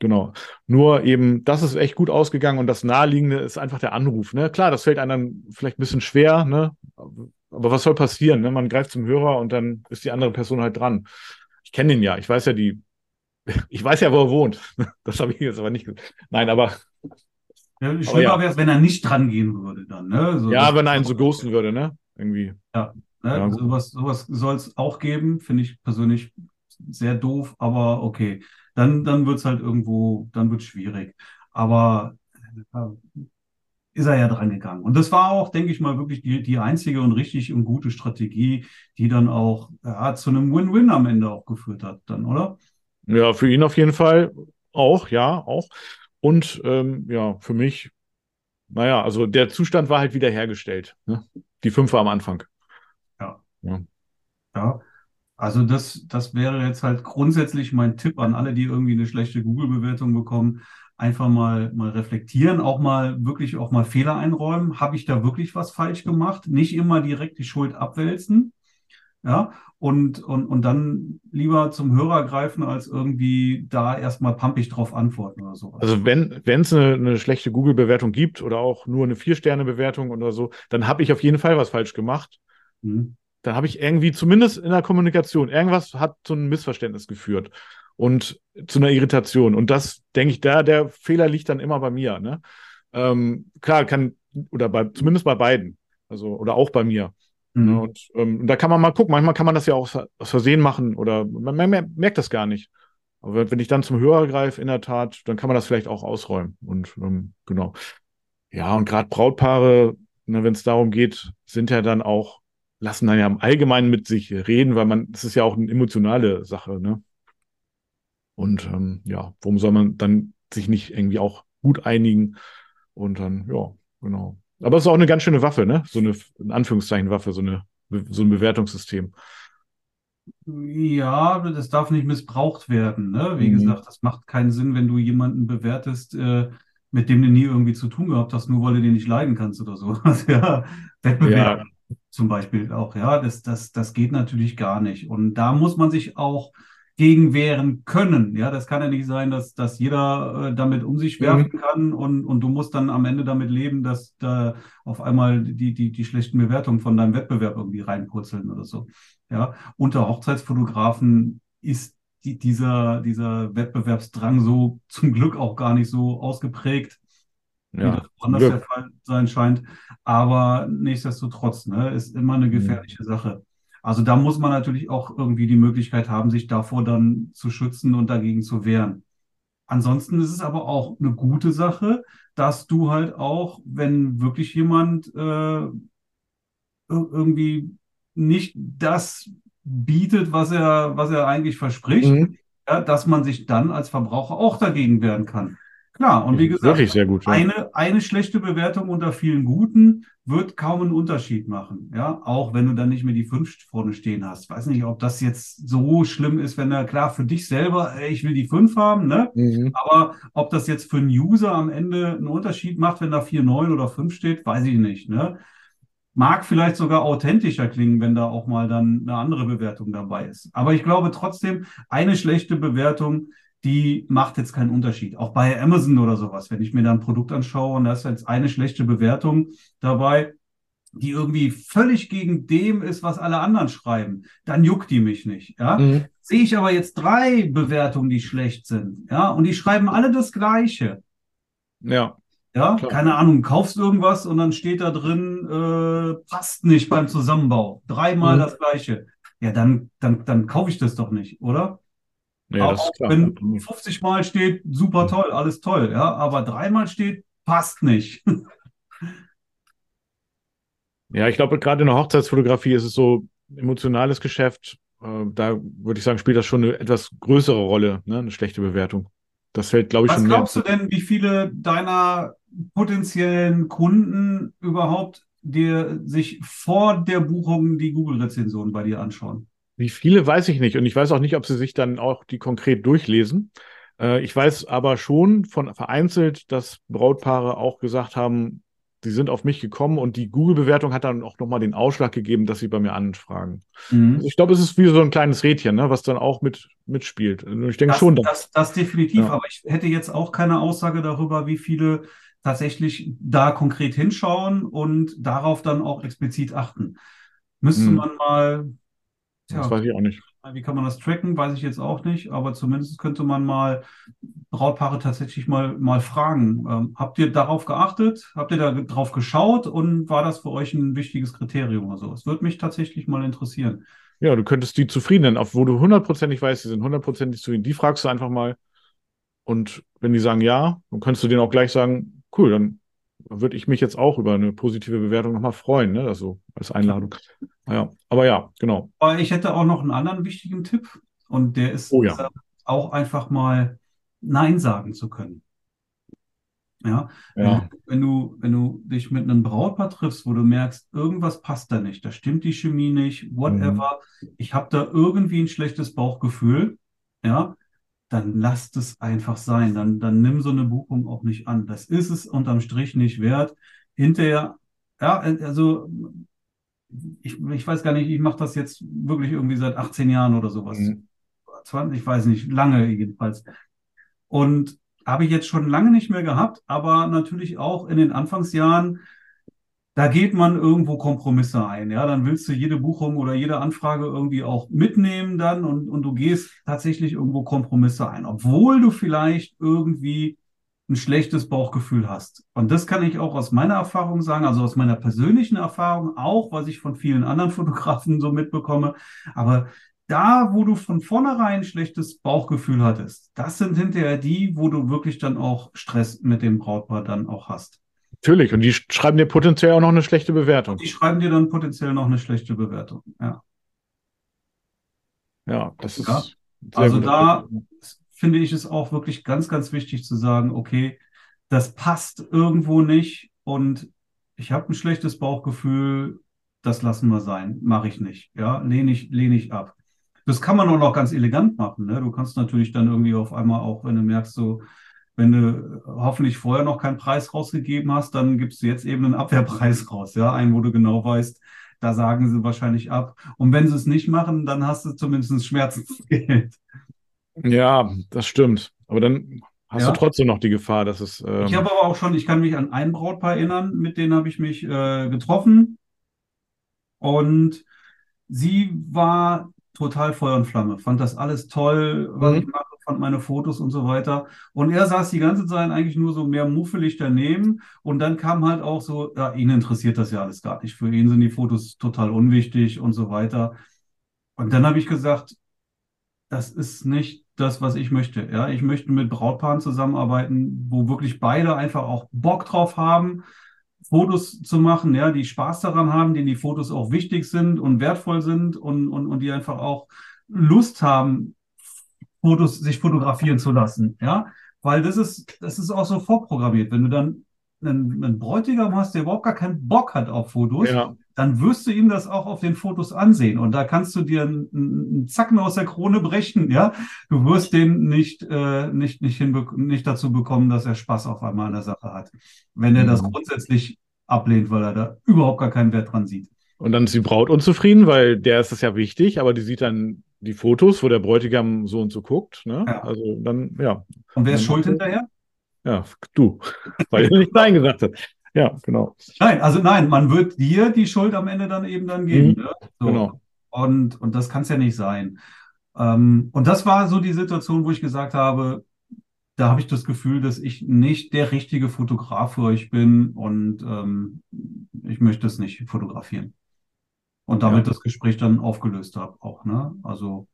Genau. Nur eben, das ist echt gut ausgegangen und das Naheliegende ist einfach der Anruf. Ne? Klar, das fällt einem vielleicht ein bisschen schwer, ne? aber was soll passieren? Ne? Man greift zum Hörer und dann ist die andere Person halt dran. Ich kenne ihn ja, ich weiß ja die, ich weiß ja, wo er wohnt. Das habe ich jetzt aber nicht gesagt. Nein, aber. Ja, schlimmer ja. wäre es, wenn er nicht dran gehen würde dann. Ne? So, ja, wenn er einen so ghosten würde, ne? Irgendwie. Ja, ne? ja sowas, sowas soll es auch geben, finde ich persönlich sehr doof, aber okay dann, dann wird es halt irgendwo, dann wird schwierig. Aber äh, ist er ja dran gegangen. Und das war auch, denke ich mal, wirklich die, die einzige und richtig und gute Strategie, die dann auch ja, zu einem Win-Win am Ende auch geführt hat, dann, oder? Ja, für ihn auf jeden Fall auch, ja, auch. Und ähm, ja, für mich, naja, also der Zustand war halt wiederhergestellt. Ne? Die Fünfer am Anfang. Ja. Ja. ja. Also das, das wäre jetzt halt grundsätzlich mein Tipp an alle, die irgendwie eine schlechte Google-Bewertung bekommen. Einfach mal, mal reflektieren, auch mal wirklich auch mal Fehler einräumen. Habe ich da wirklich was falsch gemacht? Nicht immer direkt die Schuld abwälzen. Ja, und, und, und dann lieber zum Hörer greifen, als irgendwie da erstmal pampig drauf antworten oder sowas. Also wenn wenn es eine, eine schlechte Google-Bewertung gibt oder auch nur eine Vier-Sterne-Bewertung oder so, dann habe ich auf jeden Fall was falsch gemacht. Mhm dann habe ich irgendwie, zumindest in der Kommunikation, irgendwas hat zu einem Missverständnis geführt und zu einer Irritation. Und das, denke ich, da, der Fehler liegt dann immer bei mir. Ne? Ähm, klar, kann, oder bei, zumindest bei beiden, also, oder auch bei mir. Mhm. Ne? Und, ähm, da kann man mal gucken, manchmal kann man das ja auch aus Versehen machen oder man, man merkt das gar nicht. Aber wenn ich dann zum Hörer greife, in der Tat, dann kann man das vielleicht auch ausräumen. Und ähm, genau. Ja, und gerade Brautpaare, ne, wenn es darum geht, sind ja dann auch lassen dann ja im Allgemeinen mit sich reden, weil man, das ist ja auch eine emotionale Sache, ne? Und ähm, ja, warum soll man dann sich nicht irgendwie auch gut einigen? Und dann, ja, genau. Aber es ist auch eine ganz schöne Waffe, ne? So eine, in Anführungszeichen Waffe, so eine, so ein Bewertungssystem. Ja, das darf nicht missbraucht werden, ne? Wie mhm. gesagt, das macht keinen Sinn, wenn du jemanden bewertest, äh, mit dem du nie irgendwie zu tun gehabt hast, nur weil du den nicht leiden kannst oder so. ja, Wettbewerb. Ja zum Beispiel auch, ja, das, das, das geht natürlich gar nicht. Und da muss man sich auch gegen wehren können. Ja, das kann ja nicht sein, dass, dass jeder äh, damit um sich werfen mhm. kann und, und du musst dann am Ende damit leben, dass da auf einmal die, die, die schlechten Bewertungen von deinem Wettbewerb irgendwie reinpurzeln oder so. Ja, unter Hochzeitsfotografen ist die, dieser, dieser Wettbewerbsdrang so zum Glück auch gar nicht so ausgeprägt ja, wie das woanders der Fall sein scheint. Aber nichtsdestotrotz, ne, ist immer eine mhm. gefährliche mhm. Sache. Also da muss man natürlich auch irgendwie die Möglichkeit haben, sich davor dann zu schützen und dagegen zu wehren. Ansonsten ist es aber auch eine gute Sache, dass du halt auch, wenn wirklich jemand äh, irgendwie nicht das bietet, was er, was er eigentlich verspricht, mhm. ja, dass man sich dann als Verbraucher auch dagegen wehren kann. Klar, und wie gesagt, Wirklich sehr gut. Ja. eine, eine schlechte Bewertung unter vielen guten wird kaum einen Unterschied machen. Ja, auch wenn du dann nicht mehr die fünf vorne stehen hast. Weiß nicht, ob das jetzt so schlimm ist, wenn er klar für dich selber, ey, ich will die fünf haben, ne? Mhm. Aber ob das jetzt für einen User am Ende einen Unterschied macht, wenn da 4,9 oder 5 steht, weiß ich nicht. Ne? Mag vielleicht sogar authentischer klingen, wenn da auch mal dann eine andere Bewertung dabei ist. Aber ich glaube trotzdem, eine schlechte Bewertung, die macht jetzt keinen Unterschied. Auch bei Amazon oder sowas, wenn ich mir da ein Produkt anschaue und da ist jetzt eine schlechte Bewertung dabei, die irgendwie völlig gegen dem ist, was alle anderen schreiben, dann juckt die mich nicht. Ja? Mhm. Sehe ich aber jetzt drei Bewertungen, die schlecht sind, ja, und die schreiben alle das Gleiche. Ja. Ja, Klar. keine Ahnung, kaufst irgendwas und dann steht da drin, äh, passt nicht beim Zusammenbau. Dreimal Mhm. das Gleiche. Ja, dann, dann, dann kaufe ich das doch nicht, oder? Ja, auch wenn 50 Mal steht, super toll, alles toll, ja, aber dreimal steht, passt nicht. Ja, ich glaube, gerade in der Hochzeitsfotografie ist es so emotionales Geschäft. Äh, da würde ich sagen, spielt das schon eine etwas größere Rolle, ne? Eine schlechte Bewertung. Das fällt, glaube ich, Was schon mehr. glaubst du denn, wie viele deiner potenziellen Kunden überhaupt dir sich vor der Buchung die Google-Rezension bei dir anschauen? Wie viele weiß ich nicht. Und ich weiß auch nicht, ob sie sich dann auch die konkret durchlesen. Äh, ich weiß aber schon von vereinzelt, dass Brautpaare auch gesagt haben, sie sind auf mich gekommen und die Google-Bewertung hat dann auch nochmal den Ausschlag gegeben, dass sie bei mir anfragen. Also ich glaube, es ist wie so ein kleines Rädchen, ne, was dann auch mit, mitspielt. Und ich denke Das, schon, dass, das, das definitiv, Ja. aber ich hätte jetzt auch keine Aussage darüber, wie viele tatsächlich da konkret hinschauen und darauf dann auch explizit achten. Müsste Hm. man mal, das tja, weiß ich auch nicht. wie kann man das tracken, weiß ich jetzt auch nicht, aber zumindest könnte man mal Brautpaare tatsächlich mal, mal fragen. Ähm, habt ihr darauf geachtet? Habt ihr da drauf geschaut und war das für euch ein wichtiges Kriterium oder so? Es würde mich tatsächlich mal interessieren. Ja, du könntest die zufriedenen, auf wo du hundertprozentig weißt, sie sind hundertprozentig zufrieden, die fragst du einfach mal. Und wenn die sagen ja, dann kannst du denen auch gleich sagen, cool, dann würde ich mich jetzt auch über eine positive Bewertung nochmal freuen, ne? Also als Einladung. Ja, aber ja, genau. Aber ich hätte auch noch einen anderen wichtigen Tipp und der ist Oh ja. auch einfach mal Nein sagen zu können. Ja, Ja, wenn du, wenn du dich mit einem Brautpaar triffst, wo du merkst, irgendwas passt da nicht, da stimmt die Chemie nicht, whatever, ich habe da irgendwie ein schlechtes Bauchgefühl, ja, dann lass es einfach sein. Dann, dann nimm so eine Buchung auch nicht an. Das ist es unterm Strich nicht wert. Hinterher, ja, also ich, ich weiß gar nicht, ich mache das jetzt wirklich irgendwie seit 18 Jahren oder sowas. Mhm. 20, ich weiß nicht, lange jedenfalls. Und habe ich jetzt schon lange nicht mehr gehabt, aber natürlich auch in den Anfangsjahren, da geht man irgendwo Kompromisse ein. Ja, dann willst du jede Buchung oder jede Anfrage irgendwie auch mitnehmen dann und, und du gehst tatsächlich irgendwo Kompromisse ein, obwohl du vielleicht irgendwie ein schlechtes Bauchgefühl hast. Und das kann ich auch aus meiner Erfahrung sagen, also aus meiner persönlichen Erfahrung, auch was ich von vielen anderen Fotografen so mitbekomme. Aber da, wo du von vornherein ein schlechtes Bauchgefühl hattest, das sind hinterher die, wo du wirklich dann auch Stress mit dem Brautpaar dann auch hast. Natürlich. Und die schreiben dir potenziell auch noch eine schlechte Bewertung. Die schreiben dir dann potenziell noch eine schlechte Bewertung. Ja. Ja, das ist Ja. Also da finde ich es auch wirklich ganz, ganz wichtig zu sagen, okay, das passt irgendwo nicht und ich habe ein schlechtes Bauchgefühl, das lassen wir sein, mache ich nicht, ja, lehne ich, lehne ich ab. Das kann man auch noch ganz elegant machen, ne? Du kannst natürlich dann irgendwie auf einmal auch, wenn du merkst, so, wenn du hoffentlich vorher noch keinen Preis rausgegeben hast, dann gibst du jetzt eben einen Abwehrpreis raus, ja, einen, wo du genau weißt, da sagen sie wahrscheinlich ab. Und wenn sie es nicht machen, dann hast du zumindest Schmerzensgeld. Ja, das stimmt. Aber dann hast Ja. du trotzdem noch die Gefahr, dass es. Ähm, Ich habe aber auch schon, ich kann mich an ein Brautpaar erinnern, mit denen habe ich mich äh, getroffen. Und sie war total Feuer und Flamme, fand das alles toll, was Mhm. ich mache, fand meine Fotos und so weiter. Und er saß die ganze Zeit eigentlich nur so mehr muffelig daneben. Und dann kam halt auch so, ja, ihn interessiert das ja alles gar nicht. Für ihn sind die Fotos total unwichtig und so weiter. Und dann habe ich gesagt, das ist nicht das, was ich möchte. Ja, ich möchte mit Brautpaaren zusammenarbeiten, wo wirklich beide einfach auch Bock drauf haben, Fotos zu machen, ja, die Spaß daran haben, denen die Fotos auch wichtig sind und wertvoll sind und, und, und die einfach auch Lust haben, Fotos, sich fotografieren zu lassen, ja. weil das ist, das ist auch so vorprogrammiert. Wenn du dann einen, einen Bräutigam hast, der überhaupt gar keinen Bock hat auf Fotos, Ja. dann wirst du ihm das auch auf den Fotos ansehen. Und da kannst du dir einen, einen Zacken aus der Krone brechen, ja. Du wirst den nicht, äh, nicht, nicht, nicht dazu bekommen, dass er Spaß auf einmal an der Sache hat. Wenn er das Mhm. grundsätzlich ablehnt, weil er da überhaupt gar keinen Wert dran sieht. Und dann ist die Braut unzufrieden, weil der ist das ja wichtig, aber die sieht dann die Fotos, wo der Bräutigam so und so guckt. Ne? Ja. Also dann, ja, Und wer ist schuld er- hinterher? ja, du, weil er nicht Nein gesagt hat. Ja, genau. Nein, also nein, man wird dir die Schuld am Ende dann eben dann geben. Mhm, ne? So. genau. Und, und das kann es ja nicht sein. Ähm, und das war so die Situation, wo ich gesagt habe, da habe ich das Gefühl, dass ich nicht der richtige Fotograf für euch bin und ähm, ich möchte es nicht fotografieren. Und damit Ja. das Gespräch dann aufgelöst habe auch, ne? Also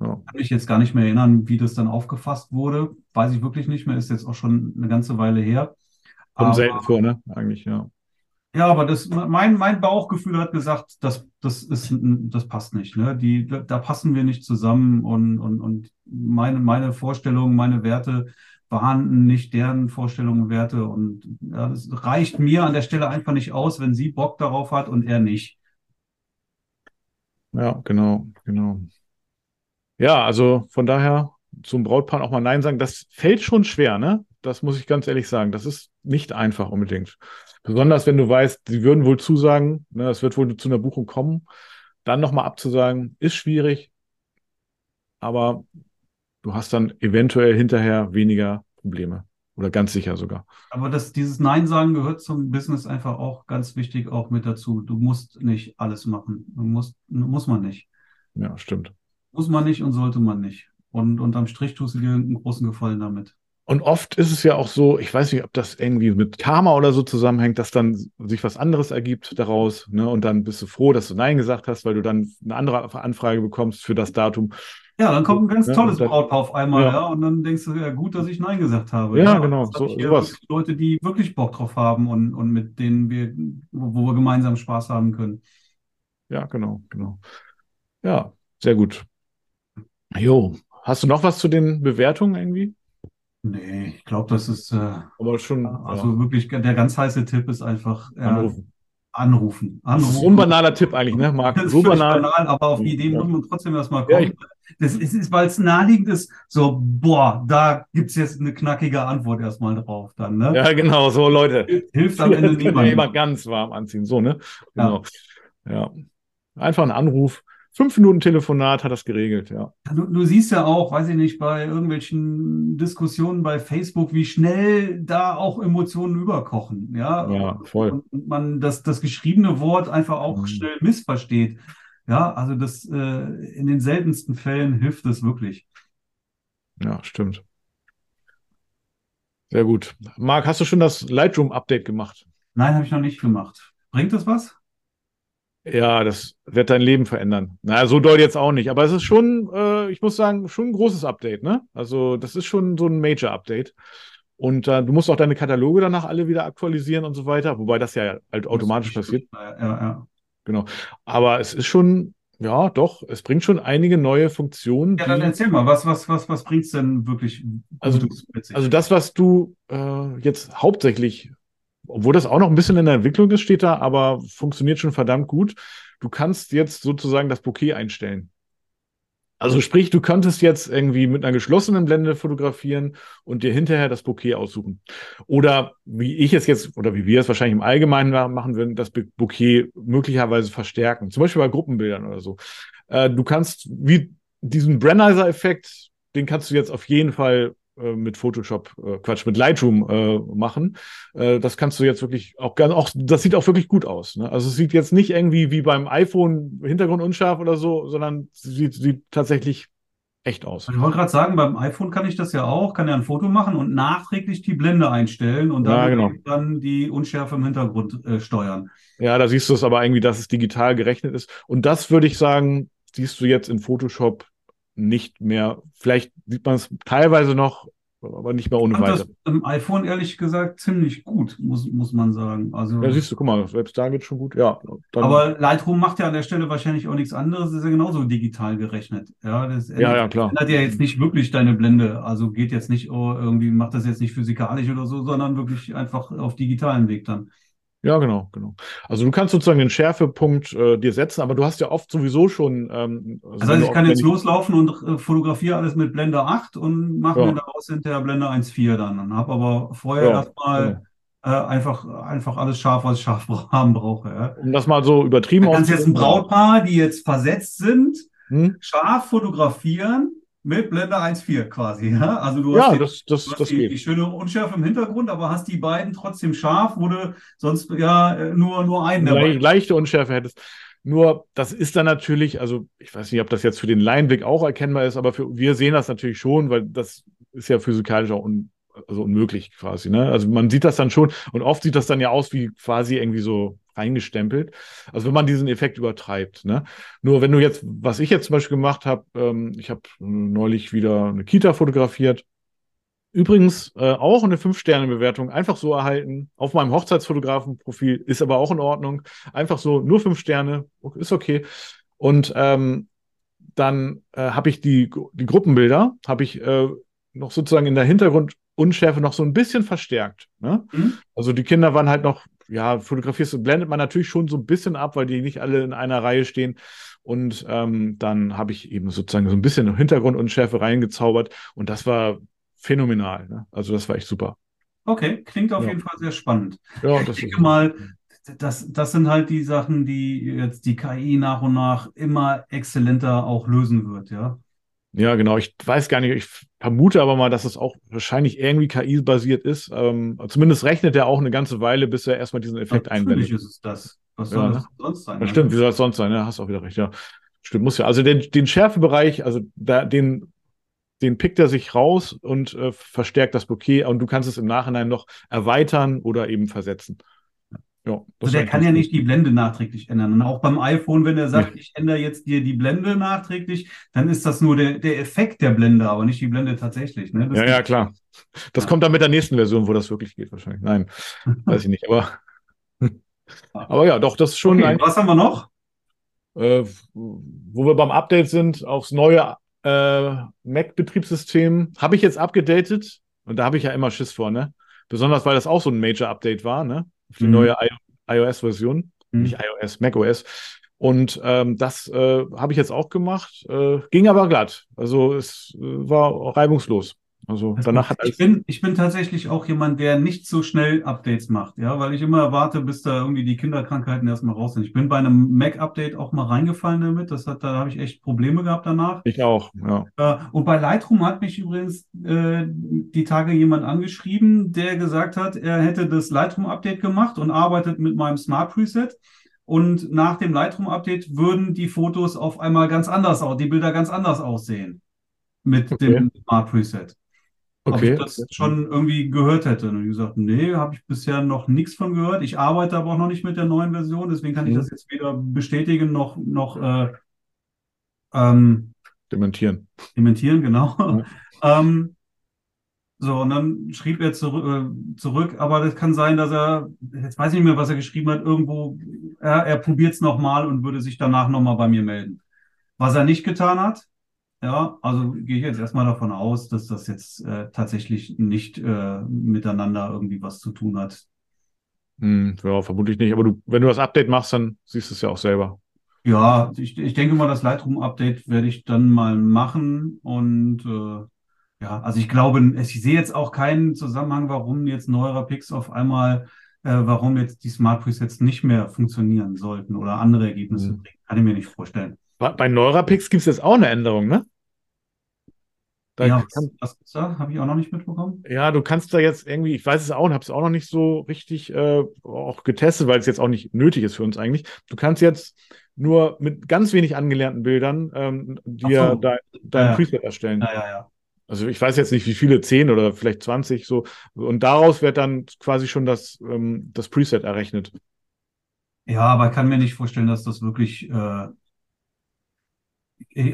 Ja. kann mich jetzt gar nicht mehr erinnern, wie das dann aufgefasst wurde. Weiß ich wirklich nicht mehr, ist jetzt auch schon eine ganze Weile her. Kommt Aber- selten vor, ne? Eigentlich, ja. ja, aber das, mein, mein Bauchgefühl hat gesagt, das, das ist, das passt nicht, ne? Die, da passen wir nicht zusammen und, und, und meine, meine Vorstellungen, meine Werte waren nicht deren Vorstellungen und Werte und ja, das reicht mir an der Stelle einfach nicht aus, wenn sie Bock darauf hat und er nicht. Ja, genau, genau. Ja, also von daher zum Brautpaar auch mal Nein sagen, das fällt schon schwer, ne? Das muss ich ganz ehrlich sagen. Das ist nicht einfach unbedingt. Besonders wenn du weißt, sie würden wohl zusagen, ne, es wird wohl zu einer Buchung kommen, dann nochmal abzusagen, ist schwierig, aber du hast dann eventuell hinterher weniger Probleme. Oder ganz sicher sogar. Aber das, dieses Nein sagen gehört zum Business einfach auch ganz wichtig auch mit dazu. Du musst nicht alles machen. Du musst, muss man nicht. Ja, stimmt. Muss man nicht und sollte man nicht. Und unterm Strich tust du dir einen großen Gefallen damit. Und oft ist es ja auch so, ich weiß nicht, ob das irgendwie mit Karma oder so zusammenhängt, dass dann sich was anderes ergibt daraus, ne? Und dann bist du froh, dass du Nein gesagt hast, weil du dann eine andere Anfrage bekommst für das Datum. Ja, dann kommt ein ganz Ja, tolles Brautpaar auf einmal, Ja. ja, und dann denkst du, ja, gut, dass ich Nein gesagt habe. Ja, und genau, so- sowas. Leute, die wirklich Bock drauf haben und, und mit denen wir, wo wir gemeinsam Spaß haben können. Ja, genau, genau. Ja, sehr gut. Jo, hast du noch was zu den Bewertungen irgendwie? Nee, ich glaube, das ist, äh, Aber schon also wirklich, der ganz heiße Tipp ist einfach, ja, äh, anrufen. anrufen. Ist so ein Anrufen. banaler Tipp eigentlich, ne, Marc? Das ist So banal. banal, aber auf die Idee Ja. muss man trotzdem erstmal Ja, kommen. Das ist, ist weil es naheliegend ist, so, boah, da gibt's jetzt eine knackige Antwort erstmal drauf dann, ne? Ja, genau, so Leute. Hilft am Ende ja niemandem. jemand ganz warm anziehen, so, ne? Genau. Ja. Einfach ein Anruf. Fünf Minuten Telefonat hat das geregelt, ja. Du, du siehst ja auch, weiß ich nicht, bei irgendwelchen Diskussionen bei Facebook, wie schnell da auch Emotionen überkochen, ja? Ja, voll. Und, man das, das geschriebene Wort einfach auch Mhm. schnell missversteht. Ja, also das, äh, in den seltensten Fällen hilft es wirklich. Ja, stimmt. Sehr gut. Marc, hast du schon das Lightroom-Update gemacht? Nein, habe ich noch nicht gemacht. Bringt das was? Ja, das wird dein Leben verändern. Na, so doll jetzt auch nicht, aber es ist schon, äh, ich muss sagen, schon ein großes Update, ne? Also, das ist schon so ein Major-Update. Und äh, du musst auch deine Kataloge danach alle wieder aktualisieren und so weiter, wobei das ja halt automatisch passiert. Ja, ja, ja. Aber es ist schon, ja, doch, es bringt schon einige neue Funktionen, Ja, dann erzähl mal, was, was, was, was bringt's denn wirklich Also- also das, was du äh, jetzt hauptsächlich, obwohl das auch noch ein bisschen in der Entwicklung ist, steht da, aber funktioniert schon verdammt gut. Du kannst jetzt sozusagen das Bouquet einstellen. Also sprich, du könntest jetzt irgendwie mit einer geschlossenen Blende fotografieren und dir hinterher das Bouquet aussuchen. Oder wie ich es jetzt, oder wie wir es wahrscheinlich im Allgemeinen ma- machen würden, das Bouquet möglicherweise verstärken. Zum Beispiel bei Gruppenbildern oder so. Äh, du kannst wie diesen Brennizer-Effekt, den kannst du jetzt auf jeden Fall mit Photoshop, äh, Quatsch, mit Lightroom äh, machen. Äh, das kannst du jetzt wirklich auch ganz, auch, das sieht auch wirklich gut aus. Ne? Also es sieht jetzt nicht irgendwie wie beim iPhone Hintergrund unscharf oder so, sondern sieht, sieht tatsächlich echt aus. Ich wollte gerade sagen, beim iPhone kann ich das ja auch, kann ja ein Foto machen und nachträglich die Blende einstellen und Ja, dann, genau. dann die Unschärfe im Hintergrund äh, steuern. Ja, da siehst du es aber irgendwie, dass es digital gerechnet ist. Und das würde ich sagen, siehst du jetzt in Photoshop nicht mehr. Vielleicht sieht man es teilweise noch aber nicht mehr ohne fand weiter. das im iPhone ehrlich gesagt ziemlich gut, muss, muss man sagen. Also, Ja, siehst du, guck mal, selbst da geht schon gut. Ja, dann, aber Lightroom macht ja an der Stelle wahrscheinlich auch nichts anderes, ist ja genauso digital gerechnet. Ja, das ja, ja, klar. ändert ja jetzt nicht wirklich deine Blende. Also geht jetzt nicht, oh, irgendwie macht das jetzt nicht physikalisch oder so, sondern wirklich einfach auf digitalen Weg dann. Ja, genau, genau. Also du kannst sozusagen den Schärfepunkt äh, dir setzen, aber du hast ja oft sowieso schon. Ähm, heißt, Also ich kann jetzt loslaufen und äh, fotografiere alles mit Blende 8 und mache Ja. mir daraus hinterher Blende 1.4 dann. Und habe aber vorher Ja, erstmal äh, einfach, einfach alles scharf, was ich scharf haben brauche. Ja. Um das mal so übertrieben Du kannst jetzt ein. Brautpaar, die jetzt versetzt sind, Hm? scharf fotografieren mit Blende 1.4 quasi. Ja? Also du Ja, hast, die, das, das, du hast die, die schöne Unschärfe im Hintergrund, aber hast die beiden trotzdem scharf, wo du sonst ja äh, nur, nur einen Le dabei leichte Unschärfe hättest. Nur, das ist dann natürlich, also ich weiß nicht, ob das jetzt für den Laienblick auch erkennbar ist, aber für, wir sehen das natürlich schon, weil das ist ja physikalisch auch un, also unmöglich quasi. Ne? Also man sieht das dann schon und oft sieht das dann ja aus wie quasi irgendwie so reingestempelt. Also wenn man diesen Effekt übertreibt. Ne? Nur wenn du jetzt, was ich jetzt zum Beispiel gemacht habe, ähm, ich habe neulich wieder eine Kita fotografiert. Übrigens äh, auch eine 5-Sterne-Bewertung, einfach so erhalten. Auf meinem Hochzeitsfotografen-Profil ist aber auch in Ordnung. Einfach so, nur 5 Sterne, ist okay. Und ähm, dann äh, habe ich die, die Gruppenbilder, habe ich äh, noch sozusagen in der Hintergrundunschärfe noch so ein bisschen verstärkt. Ne? Mhm. Also die Kinder waren halt noch, ja, fotografierst du, blendet man natürlich schon so ein bisschen ab, weil die nicht alle in einer Reihe stehen. Und ähm, dann habe ich eben sozusagen so ein bisschen Hintergrundunschärfe reingezaubert und das war phänomenal. Ne? Also das war echt super. Okay, klingt auf Ja. jeden Fall sehr spannend. Ja, Ich das denke ist mal, das, das sind halt die Sachen, die jetzt die KI nach und nach immer exzellenter auch lösen wird, ja. Ja, genau. Ich weiß gar nicht, ich vermute aber mal, dass es auch wahrscheinlich irgendwie KI-basiert ist. Ähm, zumindest rechnet er auch eine ganze Weile, bis er erstmal diesen Effekt Natürlich einblendet. ist es das. Was Ja, soll ne? das sonst sein? Ja, ne? stimmt, wie soll es sonst sein? Ja, hast auch wieder recht, ja. Stimmt, muss ja. Also den, den Schärfebereich, also da, den, den pickt er sich raus und äh, verstärkt das Bouquet und du kannst es im Nachhinein noch erweitern oder eben versetzen. Ja, Also der kann ja nicht die Blende nachträglich ändern. Und auch beim iPhone, wenn er sagt, ich ändere jetzt dir die Blende nachträglich, dann ist das nur der, der Effekt der Blende, aber nicht die Blende tatsächlich. Ne? Ja, ja, klar. Das Ja. kommt dann mit der nächsten Version, wo das wirklich geht, wahrscheinlich. Nein, weiß ich nicht. Aber, aber ja, doch, das ist schon Okay, ein, was haben wir noch? äh, wo wir beim Update sind, aufs neue äh, Mac-Betriebssystem. Habe ich jetzt abgedatet und da habe ich ja immer Schiss vor, ne? Besonders weil das auch so ein Major-Update war, ne? Auf die Mhm. neue iOS-Version, Mhm. nicht iOS, macOS. Und ähm, das äh, habe ich jetzt auch gemacht, äh, ging aber glatt. Also es äh, war reibungslos. Also Das danach hat ich bin, ich bin tatsächlich auch jemand, der nicht so schnell Updates macht, ja, weil ich immer warte, bis da irgendwie die Kinderkrankheiten erstmal raus sind. Ich bin bei einem Mac-Update auch mal reingefallen damit. Das hat, da habe ich echt Probleme gehabt danach. Ich auch, ja. Äh, Und bei Lightroom hat mich übrigens äh, die Tage jemand angeschrieben, der gesagt hat, er hätte das Lightroom-Update gemacht und arbeitet mit meinem Smart Preset. Und nach dem Lightroom-Update würden die Fotos auf einmal ganz anders aus, die Bilder ganz anders aussehen mit Okay. dem Smart Preset. Ob Okay. ich das schon irgendwie gehört hätte. Und ich gesagt, nee, habe ich bisher noch nichts von gehört. Ich arbeite aber auch noch nicht mit der neuen Version, deswegen kann ich Mhm. das jetzt weder bestätigen noch, noch äh, ähm, Dementieren. Dementieren, genau. Ähm, so, und dann schrieb er zurück, äh, zurück, aber das kann sein, dass er, jetzt weiß ich nicht mehr, was er geschrieben hat, irgendwo, er, er probiert es nochmal und würde sich danach nochmal bei mir melden. Was er nicht getan hat, ja, also gehe ich jetzt erstmal davon aus, dass das jetzt äh, tatsächlich nicht äh, miteinander irgendwie was zu tun hat. Hm, ja, vermutlich nicht. Aber du, wenn du das Update machst, dann siehst du es ja auch selber. Ja, ich, ich denke mal, das Lightroom-Update werde ich dann mal machen und äh, ja, also ich glaube, ich sehe jetzt auch keinen Zusammenhang, warum jetzt neuerer Pix auf einmal, äh, warum jetzt die Smart Presets nicht mehr funktionieren sollten oder andere Ergebnisse Mhm. bringen. Kann ich mir nicht vorstellen. Bei, bei Neurapix gibt es jetzt auch eine Änderung, ne? Da Ja, was, was gibt's da? Habe ich auch noch nicht mitbekommen. ja, du kannst da jetzt irgendwie, ich weiß es auch und habe es auch noch nicht so richtig äh, auch getestet, weil es jetzt auch nicht nötig ist für uns eigentlich. Du kannst jetzt nur mit ganz wenig angelernten Bildern ähm, dir so. dein, dein Ja. Preset erstellen. Ja, ja, ja. Also ich weiß jetzt nicht, wie viele, 10 oder vielleicht 20 so. Und daraus wird dann quasi schon das, ähm, das Preset errechnet. Ja, aber ich kann mir nicht vorstellen, dass das wirklich, äh,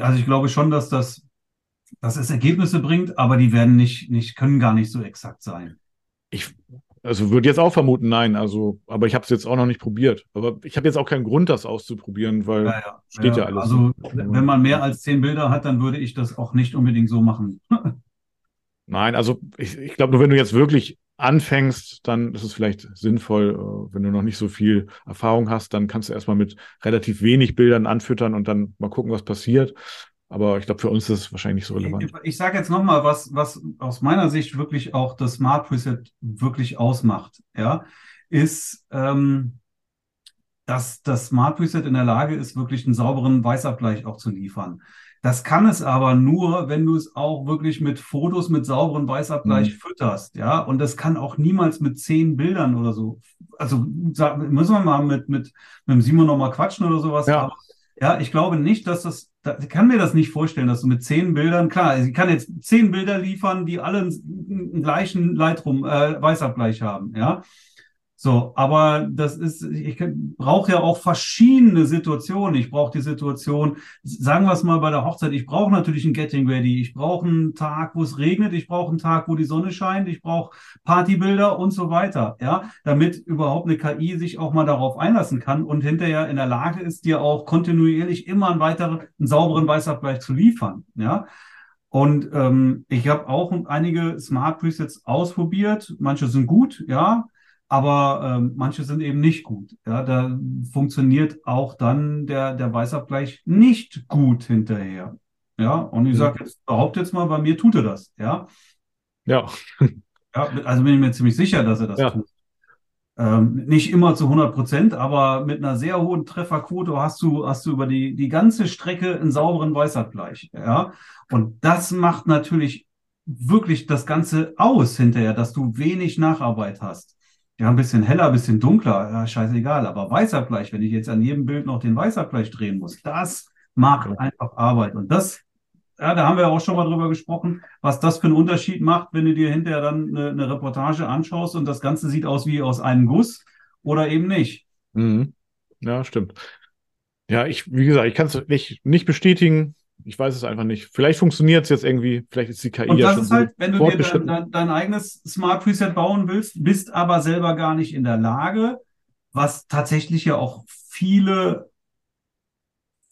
also ich glaube schon, dass das dass es Ergebnisse bringt, aber die werden nicht, nicht, können gar nicht so exakt sein. Ich also würde jetzt auch vermuten, nein. Also, aber ich habe es jetzt auch noch nicht probiert. Aber ich habe jetzt auch keinen Grund, das auszuprobieren, weil ja, ja. steht ja, ja alles. Also, wenn man mehr als zehn Bilder hat, dann würde ich das auch nicht unbedingt so machen. nein, also ich, ich glaube, nur wenn du jetzt wirklich anfängst, dann ist es vielleicht sinnvoll, äh, wenn du noch nicht so viel Erfahrung hast, dann kannst du erstmal mit relativ wenig Bildern anfüttern und dann mal gucken, was passiert. Aber ich glaube, für uns ist es wahrscheinlich nicht so relevant. Ich, ich sage jetzt nochmal, was, was aus meiner Sicht wirklich auch das Smart Preset wirklich ausmacht, ja, ist, ähm, dass das Smart Preset in der Lage ist, wirklich einen sauberen Weißabgleich auch zu liefern. Das kann es aber nur, wenn du es auch wirklich mit Fotos mit sauberen Weißabgleich mhm. fütterst, ja. Und das kann auch niemals mit zehn Bildern oder so. Also müssen wir mal mit, mit, mit dem Simon nochmal quatschen oder sowas. Ja. Aber ja, ich glaube nicht, dass das, ich kann mir das nicht vorstellen, dass du mit zehn Bildern, klar, ich kann jetzt zehn Bilder liefern, die alle einen, einen gleichen Lightroom, äh, Weißabgleich haben, ja. So, aber das ist, ich brauche ja auch verschiedene Situationen. Ich brauche die Situation, sagen wir es mal bei der Hochzeit, ich brauche natürlich ein Getting Ready, ich brauche einen Tag, wo es regnet, ich brauche einen Tag, wo die Sonne scheint, ich brauche Partybilder und so weiter, ja, damit überhaupt eine KI sich auch mal darauf einlassen kann und hinterher in der Lage ist, dir auch kontinuierlich immer einen weiteren, einen sauberen Weißabgleich zu liefern, ja. Und ähm, ich habe auch einige Smart Presets ausprobiert. Manche sind gut, ja aber ähm, manche sind eben nicht gut. Ja, da funktioniert auch dann der, der Weißabgleich nicht gut hinterher. Ja, und ich sage jetzt, behaupte jetzt mal, bei mir tut er das. Ja. Ja. ja also bin ich mir ziemlich sicher, dass er das ja. tut. Ähm, nicht immer zu 100 Prozent, aber mit einer sehr hohen Trefferquote hast du, hast du über die, die ganze Strecke einen sauberen Weißabgleich. Ja, und das macht natürlich wirklich das Ganze aus hinterher, dass du wenig Nacharbeit hast ja, ein bisschen heller, ein bisschen dunkler, ja, scheißegal. Aber Weißabgleich, wenn ich jetzt an jedem Bild noch den Weißabgleich drehen muss, das macht einfach Arbeit. Und das, ja, da haben wir auch schon mal drüber gesprochen, was das für einen Unterschied macht, wenn du dir hinterher dann eine, eine Reportage anschaust und das Ganze sieht aus wie aus einem Guss oder eben nicht. Mhm. Ja, stimmt. Ja, ich, wie gesagt, ich kann es nicht, nicht bestätigen. Ich weiß es einfach nicht. Vielleicht funktioniert es jetzt irgendwie, vielleicht ist die KI Und ja das schon ist halt, wenn du dir dein, dein, dein, eigenes Smart Preset bauen willst, bist aber selber gar nicht in der Lage, was tatsächlich ja auch viele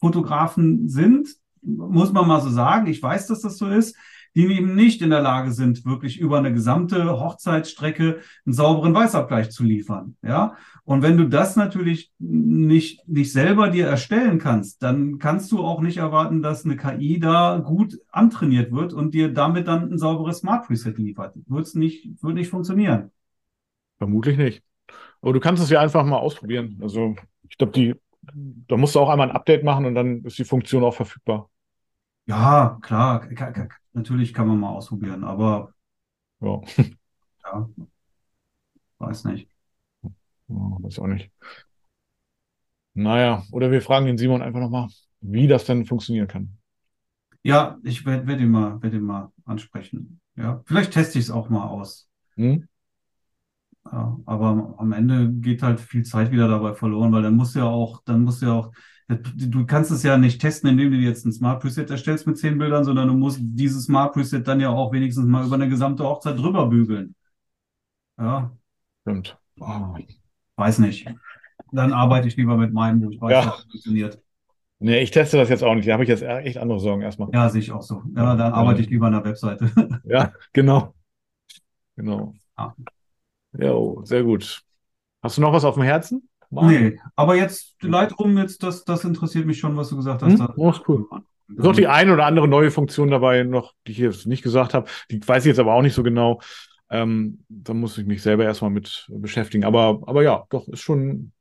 Fotografen sind, muss man mal so sagen. Ich weiß, dass das so ist die eben nicht in der Lage sind, wirklich über eine gesamte Hochzeitsstrecke einen sauberen Weißabgleich zu liefern. Ja. Und wenn du das natürlich nicht, nicht selber dir erstellen kannst, dann kannst du auch nicht erwarten, dass eine KI da gut antrainiert wird und dir damit dann ein sauberes Smart Preset liefert. Wird's nicht, wird nicht funktionieren. Vermutlich nicht. Aber du kannst es ja einfach mal ausprobieren. Also ich glaube, die, da musst du auch einmal ein Update machen und dann ist die Funktion auch verfügbar. Ja, klar, natürlich kann man mal ausprobieren, aber ja, ja weiß nicht. Ja, weiß auch nicht. Naja, oder wir fragen den Simon einfach nochmal, wie das denn funktionieren kann. Ja, ich werde werd ihn mal, werd ihn mal ansprechen. Ja, vielleicht teste ich es auch mal aus. Hm? Ja, aber am Ende geht halt viel Zeit wieder dabei verloren, weil dann muss ja auch, dann muss ja auch Du kannst es ja nicht testen, indem du jetzt ein Smart Preset erstellst mit zehn Bildern, sondern du musst dieses Smart Preset dann ja auch wenigstens mal über eine gesamte Hochzeit drüber bügeln. Ja. Stimmt. Oh. Weiß nicht. Dann arbeite ich lieber mit meinem, wo ich weiß, ja. dass es funktioniert. Nee, ich teste das jetzt auch nicht. Da habe ich jetzt echt andere Sorgen erstmal. Ja, sehe ich auch so. Ja, dann arbeite ich lieber an der Webseite. Ja, genau. Genau. Ja. Jo, sehr gut. Hast du noch was auf dem Herzen? Nee, aber jetzt Lightroom, jetzt, das, das interessiert mich schon, was du gesagt hast. Hm? Oh, ist cool. ist noch die eine oder andere neue Funktion dabei, noch, die ich jetzt nicht gesagt habe. Die weiß ich jetzt aber auch nicht so genau. Ähm, da muss ich mich selber erstmal mit beschäftigen. Aber, aber ja, doch, ist schon,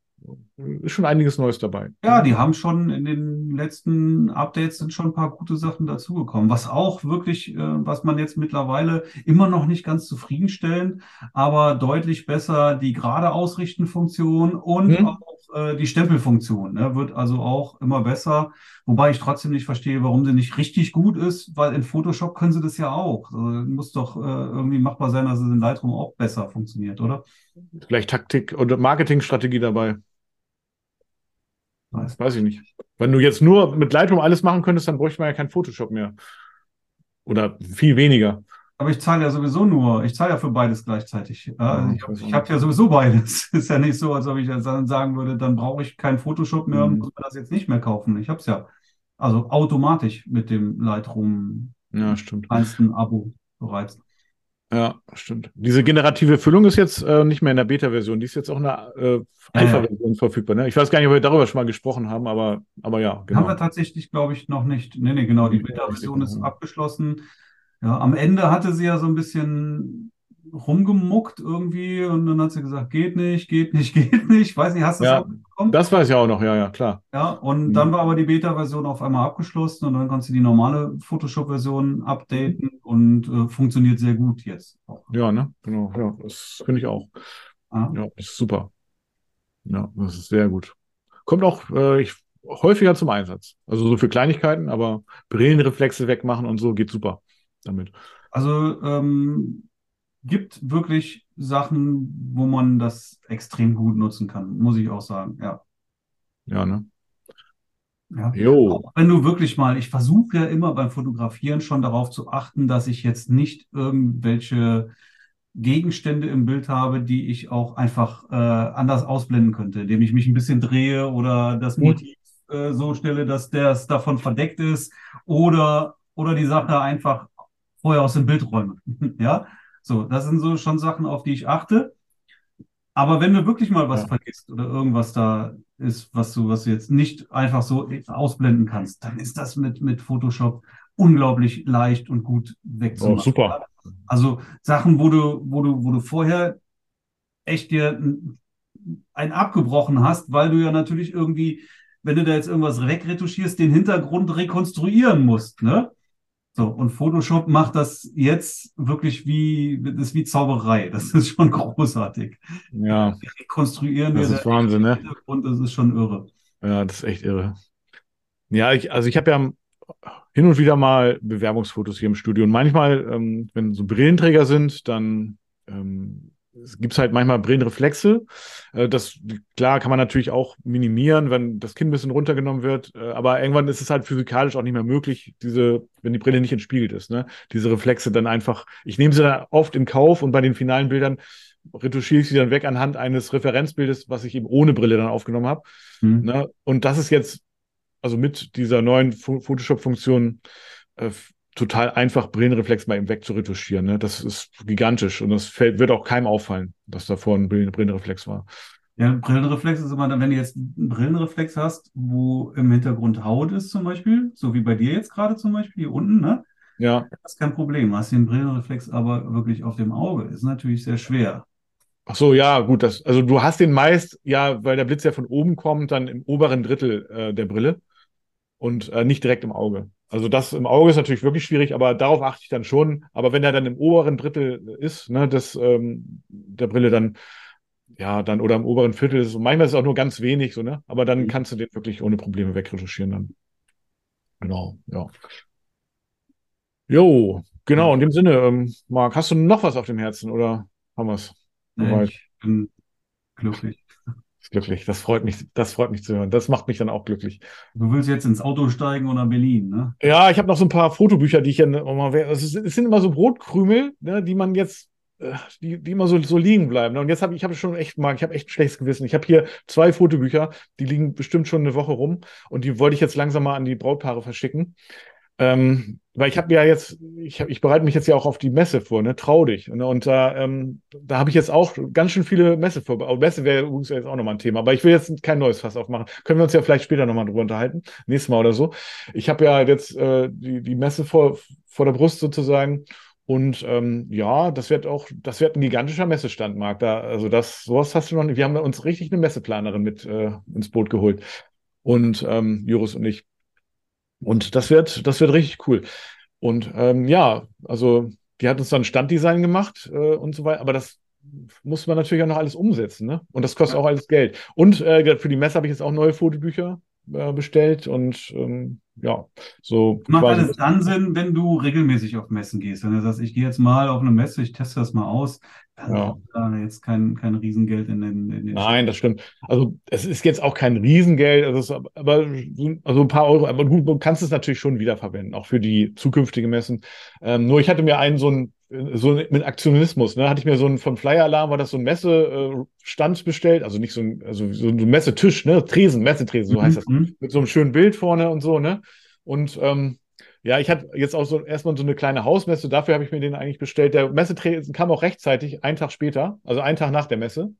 ist schon einiges Neues dabei. Ja, die haben schon in den letzten Updates sind schon ein paar gute Sachen dazugekommen. Was auch wirklich, äh, was man jetzt mittlerweile immer noch nicht ganz zufriedenstellend, aber deutlich besser die gerade ausrichten Funktion und hm. auch äh, die Stempelfunktion ne, wird also auch immer besser. Wobei ich trotzdem nicht verstehe, warum sie nicht richtig gut ist, weil in Photoshop können sie das ja auch. Also, muss doch äh, irgendwie machbar sein, dass es in Lightroom auch besser funktioniert, oder? Vielleicht Taktik und Marketingstrategie dabei. Weiß. Weiß ich nicht. Wenn du jetzt nur mit Lightroom alles machen könntest, dann bräuchte man ja kein Photoshop mehr. Oder viel weniger. Aber ich zahle ja sowieso nur, ich zahle ja für beides gleichzeitig. Ja, Ja, ich habe hab ja sowieso beides. Ist ja nicht so, als ob ich jetzt dann sagen würde, dann brauche ich kein Photoshop mehr und Mhm. muss mir das jetzt nicht mehr kaufen. Ich habe es ja also automatisch mit dem Lightroom Ja, stimmt. kleinsten Abo bereits. Ja, stimmt. Diese generative Füllung ist jetzt äh, nicht mehr in der Beta-Version, die ist jetzt auch in der äh, Alpha-Version verfügbar. Ne? Ich weiß gar nicht, ob wir darüber schon mal gesprochen haben, aber, aber ja, Haben genau. wir tatsächlich, glaube ich, noch nicht. Nee, nee, genau, die Beta-Version ist ja. abgeschlossen. Ja, am Ende hatte sie ja so ein bisschen rumgemuckt irgendwie und dann hat sie gesagt, geht nicht, geht nicht, geht nicht. Weiß nicht, hast du das Ja, auch mitbekommen? Das weiß ich auch noch, ja, ja, klar. Ja, und Mhm. dann war aber die Beta-Version auf einmal abgeschlossen und dann kannst du die normale Photoshop-Version updaten und äh, funktioniert sehr gut jetzt. auch. Ja, ne? Genau, ja, das finde ich auch. Ja. Ja, das ist super. Ja, das ist sehr gut. Kommt auch äh, ich, häufiger zum Einsatz. Also so für Kleinigkeiten, aber Brillenreflexe wegmachen und so geht super damit. Also ähm, gibt wirklich Sachen, wo man das extrem gut nutzen kann, muss ich auch sagen. Ja. Ja, ne? Ja. Jo. Auch wenn du wirklich mal, ich versuche ja immer beim Fotografieren schon darauf zu achten, dass ich jetzt nicht irgendwelche Gegenstände im Bild habe, die ich auch einfach äh, anders ausblenden könnte, indem ich mich ein bisschen drehe oder das Mhm. Motiv äh, so stelle, dass das davon verdeckt ist oder, oder die Sache einfach vorher aus dem Bild räume. Ja, so, das sind so schon Sachen, auf die ich achte. Aber wenn du wirklich mal was Ja. vergisst oder irgendwas da ist, was du, was du jetzt nicht einfach so ausblenden kannst, dann ist das mit, mit Photoshop unglaublich leicht und gut wegzumachen. Oh, super. Also Sachen, wo du, wo du, wo du vorher echt dir ein, ein abgebrochen hast, weil du ja natürlich irgendwie, wenn du da jetzt irgendwas wegretuschierst, den Hintergrund rekonstruieren musst, ne? So, und Photoshop macht das jetzt wirklich wie, das ist wie Zauberei. Das ist schon großartig. Ja, Die rekonstruieren das ist Wahnsinn, ne? Hintergrund, das ist schon irre. Ja, das ist echt irre. Ja, ich, also ich habe ja hin und wieder mal Bewerbungsfotos hier im Studio. Und manchmal, ähm, wenn so Brillenträger sind, dann ähm, gibt es halt manchmal Brillenreflexe. Äh, das, klar, kann man natürlich auch minimieren, wenn das Kinn ein bisschen runtergenommen wird. Äh, aber irgendwann ist es halt physikalisch auch nicht mehr möglich, diese, wenn die Brille nicht entspiegelt ist, ne? Diese Reflexe dann einfach, ich nehme sie dann oft in Kauf und bei den finalen Bildern retuschiere ich sie dann weg anhand eines Referenzbildes, was ich eben ohne Brille dann aufgenommen habe. Hm. Ne? Und das ist jetzt, also mit dieser neuen Pho- Photoshop-Funktion, äh, total einfach, Brillenreflex mal eben wegzuretuschieren. Ne? Das ist gigantisch und das fällt, wird auch keinem auffallen, dass davor ein Brillen, Brillenreflex war. Ja, Brillenreflex ist immer dann, wenn du jetzt einen Brillenreflex hast, wo im Hintergrund Haut ist zum Beispiel, so wie bei dir jetzt gerade zum Beispiel hier unten, ne? Ja, Das ist kein Problem. Hast den Brillenreflex aber wirklich auf dem Auge, ist natürlich sehr schwer. ach so, ja, gut. Das, also du hast den meist, ja, weil der Blitz ja von oben kommt, dann im oberen Drittel äh, der Brille und äh, nicht direkt im Auge. Also das im Auge ist natürlich wirklich schwierig, aber darauf achte ich dann schon. Aber wenn er dann im oberen Drittel ist, ne, des, ähm, der Brille, dann ja, dann oder im oberen Viertel ist es, manchmal ist es auch nur ganz wenig, so, ne? Aber dann Mhm. kannst du den wirklich ohne Probleme wegretuschieren dann. Genau, ja. Jo, genau, in dem Sinne, ähm, Marc, hast du noch was auf dem Herzen oder haben wir es? Nee, ich bin glücklich. Glücklich. Das freut mich, das freut mich zu hören. Das macht mich dann auch glücklich. Du willst jetzt ins Auto steigen oder Berlin, ne? Ja, ich habe noch so ein paar Fotobücher, die ich ja immer, es, sind immer so Brotkrümel, ne, die man jetzt, äh, die, die immer so, so liegen bleiben. ne? Und jetzt habe ich, ich habe schon echt mal, ich habe echt ein schlechtes Gewissen. Ich habe hier zwei Fotobücher, die liegen bestimmt schon eine Woche rum und die wollte ich jetzt langsam mal an die Brautpaare verschicken. Ähm, weil ich habe ja jetzt, ich, hab, ich bereite mich jetzt ja auch auf die Messe vor, ne? Trau dich. Ne? Und da, ähm, da habe ich jetzt auch ganz schön viele Messe vor. Messe wäre übrigens jetzt auch nochmal ein Thema, aber ich will jetzt kein neues Fass aufmachen. Können wir uns ja vielleicht später nochmal drüber unterhalten, nächstes Mal oder so. Ich habe ja jetzt äh, die, die Messe vor, vor der Brust sozusagen. Und ähm, ja, das wird auch, das wird ein gigantischer Messestand, Marc. Da, also das, sowas hast du noch nicht. Wir haben uns richtig eine Messeplanerin mit äh, ins Boot geholt. Und ähm, Jurus und ich. Und das wird, das wird richtig cool. Und ähm, ja, also die hat uns dann Standdesign gemacht äh, und so weiter, aber das muss man natürlich auch noch alles umsetzen, ne? Und das kostet ja. auch alles Geld. Und äh, für die Messe habe ich jetzt auch neue Fotobücher äh, bestellt und ähm, ja, so. Macht alles dann Sinn, wenn du regelmäßig auf Messen gehst. Wenn du sagst, ich gehe jetzt mal auf eine Messe, ich teste das mal aus, dann ja. da jetzt kein, kein Riesengeld in den, in den Nein, das stimmt. Also es ist jetzt auch kein Riesengeld, also aber also ein paar Euro, aber gut, du kannst es natürlich schon wiederverwenden, auch für die zukünftigen Messen. Ähm, nur ich hatte mir einen so ein so mit Aktionismus, ne, hatte ich mir so ein von Flyer Alarm war das so ein Messestand bestellt, also nicht so ein, also so ein Messetisch, ne, Tresen, Messetresen, so heißt das, mhm. mit so einem schönen Bild vorne und so, ne? Und ähm, ja, ich hatte jetzt auch so erstmal so eine kleine Hausmesse, dafür habe ich mir den eigentlich bestellt. Der Messetresen kam auch rechtzeitig, einen Tag später, also einen Tag nach der Messe.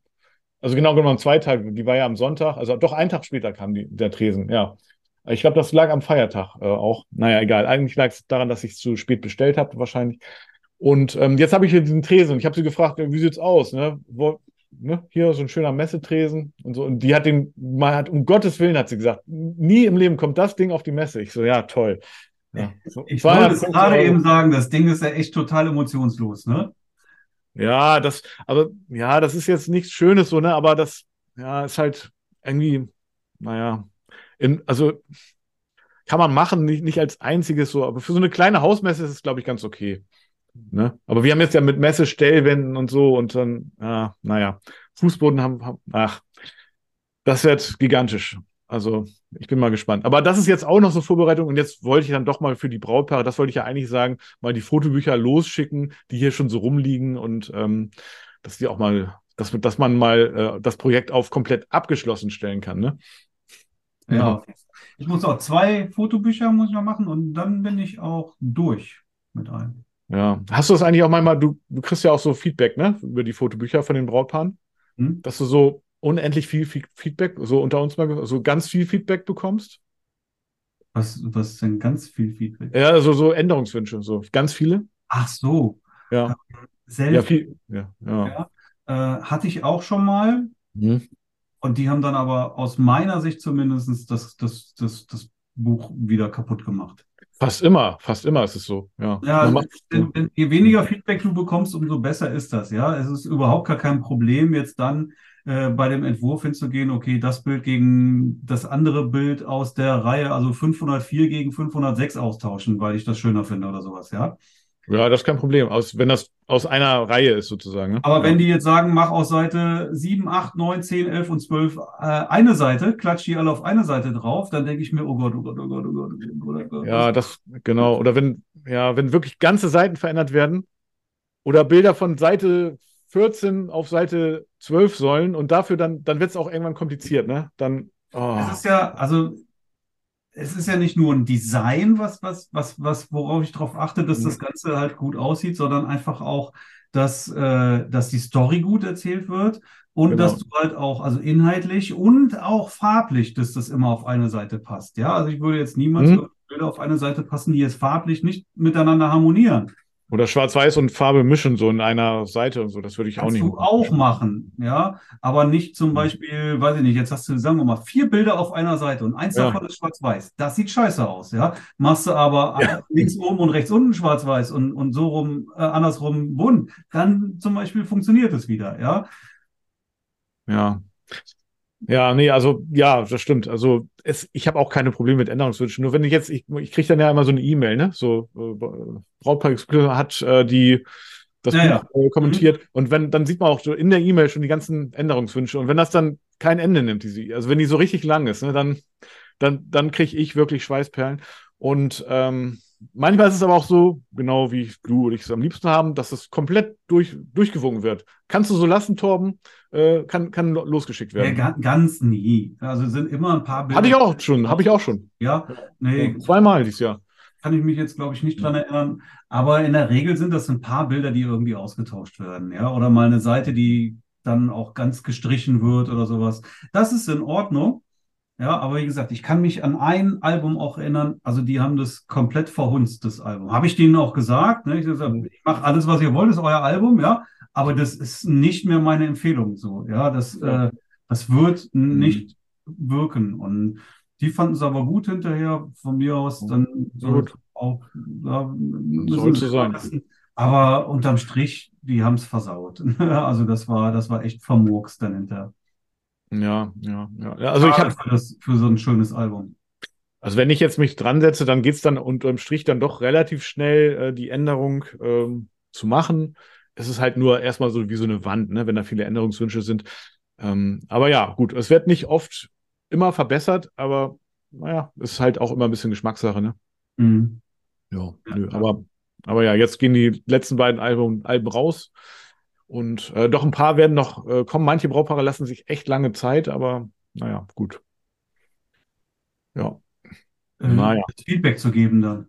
Also genau genommen zwei Tage, die war ja am Sonntag, also doch einen Tag später kam die, der Tresen, ja. Ich glaube, das lag am Feiertag äh, auch. Naja, egal. Eigentlich lag es daran, dass ich es zu spät bestellt habe, wahrscheinlich. Und ähm, jetzt habe ich hier diesen Tresen. Ich habe sie gefragt, wie sieht's aus? Ne? Wo, ne? Hier so ein schöner Messetresen und so. Und die hat den, man hat, um Gottes Willen hat sie gesagt, nie im Leben kommt das Ding auf die Messe. Ich so, ja, toll. Ja, so, ich wollte es gerade eben sagen, das Ding ist ja echt total emotionslos, ne? Ja, das, aber ja, das ist jetzt nichts Schönes so, ne? Aber das, ja, ist halt irgendwie, naja, in, also kann man machen, nicht, nicht als einziges so, aber für so eine kleine Hausmesse ist es, glaube ich, ganz okay. Ne? Aber wir haben jetzt ja mit Messestellwänden und so und dann, ja, naja, Fußboden haben, haben, ach, das wird gigantisch. Also ich bin mal gespannt. Aber das ist jetzt auch noch so Vorbereitung und jetzt wollte ich dann doch mal für die Brautpaare, das wollte ich ja eigentlich sagen, mal die Fotobücher losschicken, die hier schon so rumliegen und ähm, dass die auch mal, dass, dass man mal äh, das Projekt auf komplett abgeschlossen stellen kann. Ne? Ja. ja. Ich muss auch zwei Fotobücher muss ich noch machen und dann bin ich auch durch mit einem. Ja. Hast du das eigentlich auch manchmal, du, du kriegst ja auch so Feedback, ne, über die Fotobücher von den Brautpaaren, hm? dass du so unendlich viel Feedback, so unter uns mal, so ganz viel Feedback bekommst? Was, was ist denn ganz viel Feedback? Ja, also so Änderungswünsche, so ganz viele. Ach so. Ja. Selbst, ja, viel, ja, ja. ja äh, hatte ich auch schon mal. Hm. Und die haben dann aber aus meiner Sicht zumindest das, das, das, das Buch wieder kaputt gemacht. Fast immer, fast immer ist es so. Ja, ja denn, denn, je weniger Feedback du bekommst, umso besser ist das. Ja, es ist überhaupt gar kein Problem, jetzt dann äh, bei dem Entwurf hinzugehen, okay, das Bild gegen das andere Bild aus der Reihe, also 504 gegen 506 austauschen, weil ich das schöner finde oder sowas. Ja, ja, das ist kein Problem, aus, wenn das aus einer Reihe ist sozusagen. Ne? Aber ja. wenn die jetzt sagen, mach aus Seite 7, 8, 9, 10, 11 und 12 äh, eine Seite, klatsch die alle auf eine Seite drauf, dann denke ich mir, oh Gott, oh Gott, oh Gott, oh Gott, oh Gott, oh Gott. Ja, das, genau. Oder wenn, ja, wenn wirklich ganze Seiten verändert werden oder Bilder von Seite 14 auf Seite 12 sollen und dafür dann, dann wird es auch irgendwann kompliziert, ne? Dann, oh. Es ist ja, also es ist ja nicht nur ein Design, was, was, was, was, worauf ich darauf achte, dass das mhm. Ganze halt gut aussieht, sondern einfach auch, dass, äh, dass die Story gut erzählt wird und genau. dass du halt auch, also inhaltlich und auch farblich, dass das immer auf eine Seite passt. Ja, also ich würde jetzt niemals mhm. Bilder auf eine Seite passen, die jetzt farblich nicht miteinander harmonieren. Oder Schwarz-Weiß und Farbe mischen, so in einer Seite und so. Das würde ich Kannst auch nicht du machen. auch machen, ja. Aber nicht zum Beispiel, weiß ich nicht, jetzt hast du, sagen wir mal, vier Bilder auf einer Seite und eins ja. davon ist Schwarz-Weiß. Das sieht scheiße aus, ja. Machst du aber ja. links oben und rechts unten Schwarz-Weiß und, und so rum, äh, andersrum bunt, dann zum Beispiel funktioniert es wieder, ja. Ja. Ja, nee, also ja, das stimmt. Also es, ich habe auch keine Probleme mit Änderungswünschen. Nur wenn ich jetzt, ich, ich kriege dann ja immer so eine E-Mail, ne? So äh, Brautpaar hat äh, die das ja, kommentiert mhm. und wenn dann sieht man auch so in der E-Mail schon die ganzen Änderungswünsche und wenn das dann kein Ende nimmt, diese, also wenn die so richtig lang ist, ne, dann dann dann kriege ich wirklich Schweißperlen und ähm, Manchmal ist es aber auch so, genau wie du und ich es am liebsten haben, dass es komplett durch, durchgewogen wird. Kannst du so lassen, Torben? Äh, kann, kann losgeschickt werden. Ja, ganz nie. Also sind immer ein paar Bilder. Hatte ich auch schon, habe ich auch schon. Ja, nee. Ja, zweimal dieses Jahr. Kann ich mich jetzt, glaube ich, nicht dran erinnern. Aber in der Regel sind das ein paar Bilder, die irgendwie ausgetauscht werden. Ja, oder mal eine Seite, die dann auch ganz gestrichen wird oder sowas. Das ist in Ordnung. Ja, aber wie gesagt, ich kann mich an ein Album auch erinnern. Also die haben das komplett verhunzt, das Album. Habe ich denen auch gesagt. Ne? Ich, ich mache alles, was ihr wollt, ist euer Album, ja. Aber das ist nicht mehr meine Empfehlung so. Ja, das. Äh, das wird mhm. nicht wirken. Und die fanden es aber gut hinterher. Von mir aus dann gut. auch ja, sollte sein. Wissen, Aber unterm Strich, die haben es versaut. Also das war, das war echt vermurkst dann hinterher. Ja, ja, ja. also ich habe für, so ein schönes Album. Also wenn ich jetzt mich dran setze, dann geht's dann unterm Strich dann doch relativ schnell, äh, die Änderung ähm, zu machen. Es ist halt nur erstmal so wie so eine Wand, ne, wenn da viele Änderungswünsche sind. Ähm, aber ja, gut, es wird nicht oft immer verbessert, aber naja, ist halt auch immer ein bisschen Geschmackssache, ne? Mhm. Ja, nö, aber, aber ja, jetzt gehen die letzten beiden Alben, Alben raus. Und äh, doch ein paar werden noch äh, kommen. Manche Brautpaare lassen sich echt lange Zeit, aber naja, gut. Ja. Ähm, naja. Feedback zu geben dann.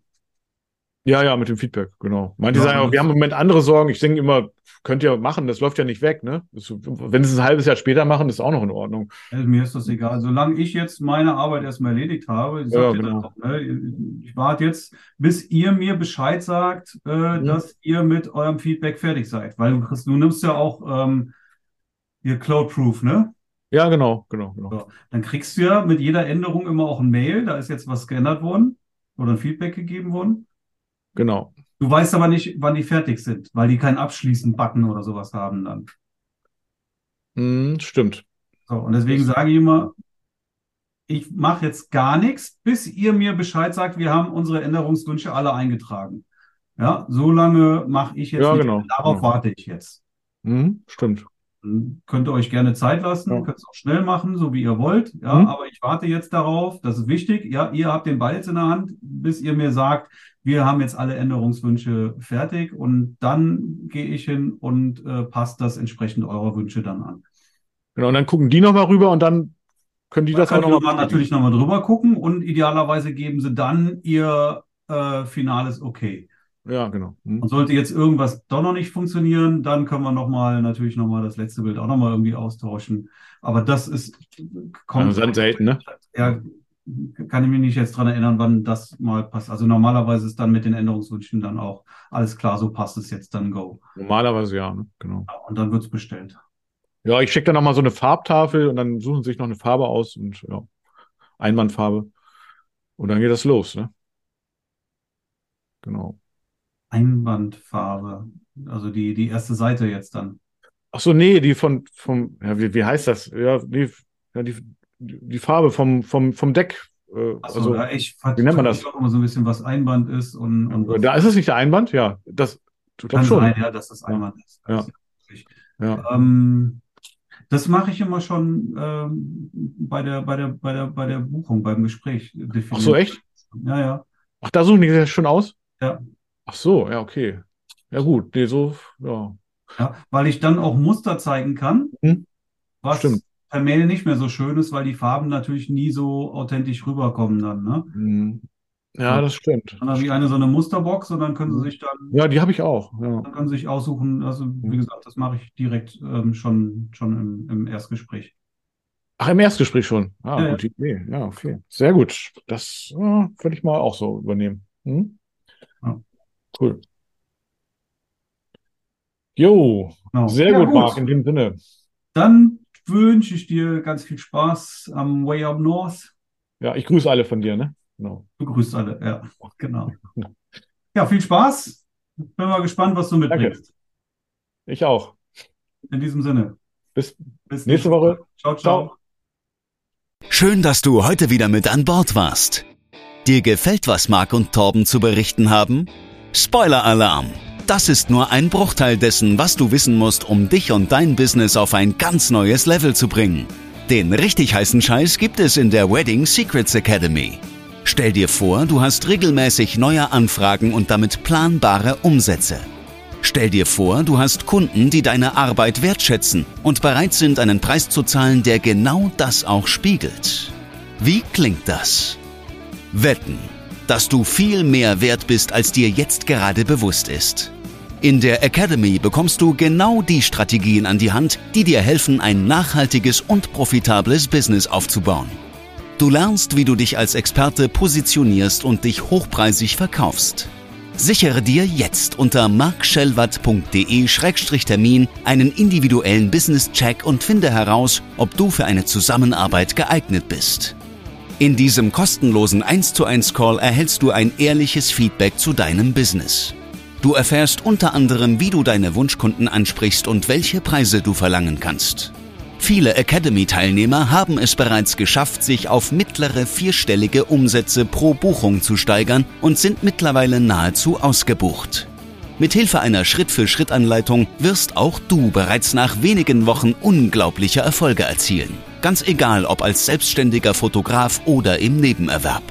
Ja, ja, mit dem Feedback, genau. Manche ja, sagen auch, wir haben im Moment andere Sorgen. Ich denke immer, könnt ihr machen, das läuft ja nicht weg, ne? Das, wenn sie es ein halbes Jahr später machen, ist auch noch in Ordnung. Also mir ist das egal. Solange ich jetzt meine Arbeit erstmal erledigt habe, ich, ja, genau. auch, ne? ich warte jetzt, bis ihr mir Bescheid sagt, äh, mhm. dass ihr mit eurem Feedback fertig seid. Weil du, kriegst, du nimmst ja auch ähm, hier Cloud Proof, ne? Ja, genau, genau, genau. So. Dann kriegst du ja mit jeder Änderung immer auch ein Mail, da ist jetzt was geändert worden oder ein Feedback gegeben worden. Genau. Du weißt aber nicht, wann die fertig sind, weil die keinen Abschließen-Button oder sowas haben dann. Mm, stimmt. So, und deswegen sage ich immer, ich mache jetzt gar nichts, bis ihr mir Bescheid sagt, wir haben unsere Änderungswünsche alle eingetragen. Ja, so lange mache ich jetzt ja, nicht. Genau. Darauf genau. warte ich jetzt. Mm, stimmt. Könnt ihr euch gerne Zeit lassen, ja. könnt es auch schnell machen, so wie ihr wollt. Ja, mhm. aber ich warte jetzt darauf, das ist wichtig. Ja, ihr habt den Ball jetzt in der Hand, bis ihr mir sagt, wir haben jetzt alle Änderungswünsche fertig und dann gehe ich hin und äh, passt das entsprechend eurer Wünsche dann an. Genau, und dann gucken die nochmal rüber und dann können die das auch nochmal. Noch natürlich nochmal drüber gucken und idealerweise geben sie dann ihr äh, finales Okay. Ja, genau. Hm. Und sollte jetzt irgendwas doch noch nicht funktionieren, dann können wir nochmal natürlich nochmal das letzte Bild auch nochmal irgendwie austauschen. Aber das ist kommt ja, selten, ne? Ja, kann ich mich nicht jetzt dran erinnern, wann das mal passt. Also normalerweise ist dann mit den Änderungswünschen dann auch alles klar, so passt es jetzt dann go. Normalerweise ja, ne? genau. Und dann wird es bestellt. Ja, ich schicke dann nochmal so eine Farbtafel und dann suchen sie sich noch eine Farbe aus und ja, Einwandfarbe. Und dann geht das los, ne? Genau. Einwandfarbe. Also die, die erste Seite jetzt dann. Ach so, nee, die von, vom, ja, wie, wie heißt das? Ja, die, ja, die, die Farbe vom, vom, vom Deck. Äh, so, also, ja, ich wie nennt man das? auch immer so ein bisschen, was Einband ist und, und Da ist es nicht der Einband? Ja, das, du kann schon. sein, ja, dass das Einband ja. ist. Das ja. ja. Ähm, das mache ich immer schon ähm, bei, der, bei, der, bei, der, bei der Buchung, beim Gespräch. Definieren. Ach so, echt? Ja, ja. Ach, da suchen die das schon aus? Ja. Ach so, ja, okay. Ja, gut. Nee, so, ja. Ja, weil ich dann auch Muster zeigen kann, hm? was Stimmt. per Mail nicht mehr so schön ist, weil die Farben natürlich nie so authentisch rüberkommen dann, ne? Hm. Ja, das stimmt. Dann habe ich eine so eine Musterbox und dann können Sie sich dann. Ja, die habe ich auch. Ja. Dann können Sie sich aussuchen. Also, wie gesagt, das mache ich direkt ähm, schon, schon im, im Erstgespräch. Ach, im Erstgespräch schon. Ah, Ja, gute Idee. Ja, okay. Sehr gut. Das äh, würde ich mal auch so übernehmen. Hm? Ja. Cool. Jo, Genau. sehr Ja, gut, gut. Marc, in dem Sinne. Dann wünsche ich dir ganz viel Spaß am Way Up North. Ja, ich grüße alle von dir, ne? Genau. Begrüßt alle, ja, genau. Ja, viel Spaß. Bin mal gespannt, was du mitbringst. Ich auch. In diesem Sinne. Bis Bis nächste Woche. Ciao, ciao. Schön, dass du heute wieder mit an Bord warst. Dir gefällt, was Marc und Torben zu berichten haben? Spoiler-Alarm! Das ist nur ein Bruchteil dessen, was du wissen musst, um dich und dein Business auf ein ganz neues Level zu bringen. Den richtig heißen Scheiß gibt es in der Wedding Secrets Academy. Stell dir vor, du hast regelmäßig neue Anfragen und damit planbare Umsätze. Stell dir vor, du hast Kunden, die deine Arbeit wertschätzen und bereit sind, einen Preis zu zahlen, der genau das auch spiegelt. Wie klingt das? Wetten, dass du viel mehr wert bist, als dir jetzt gerade bewusst ist. In der Academy bekommst du genau die Strategien an die Hand, die dir helfen, ein nachhaltiges und profitables Business aufzubauen. Du lernst, wie du dich als Experte positionierst und dich hochpreisig verkaufst. Sichere dir jetzt unter markschellwatt.de-termin einen individuellen Business-Check und finde heraus, ob du für eine Zusammenarbeit geeignet bist. In diesem kostenlosen 1 zu 1 Call erhältst du ein ehrliches Feedback zu deinem Business. Du erfährst unter anderem, wie du deine Wunschkunden ansprichst und welche Preise du verlangen kannst. Viele Academy-Teilnehmer haben es bereits geschafft, sich auf mittlere vierstellige Umsätze pro Buchung zu steigern und sind mittlerweile nahezu ausgebucht. Mithilfe einer Schritt-für-Schritt-Anleitung wirst auch du bereits nach wenigen Wochen unglaubliche Erfolge erzielen. Ganz egal, ob als selbstständiger Fotograf oder im Nebenerwerb.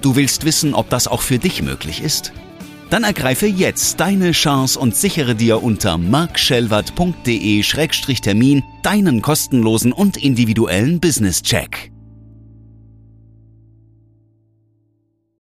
Du willst wissen, ob das auch für dich möglich ist? Dann ergreife jetzt deine Chance und sichere dir unter markschellwert.de-termin deinen kostenlosen und individuellen Business-Check.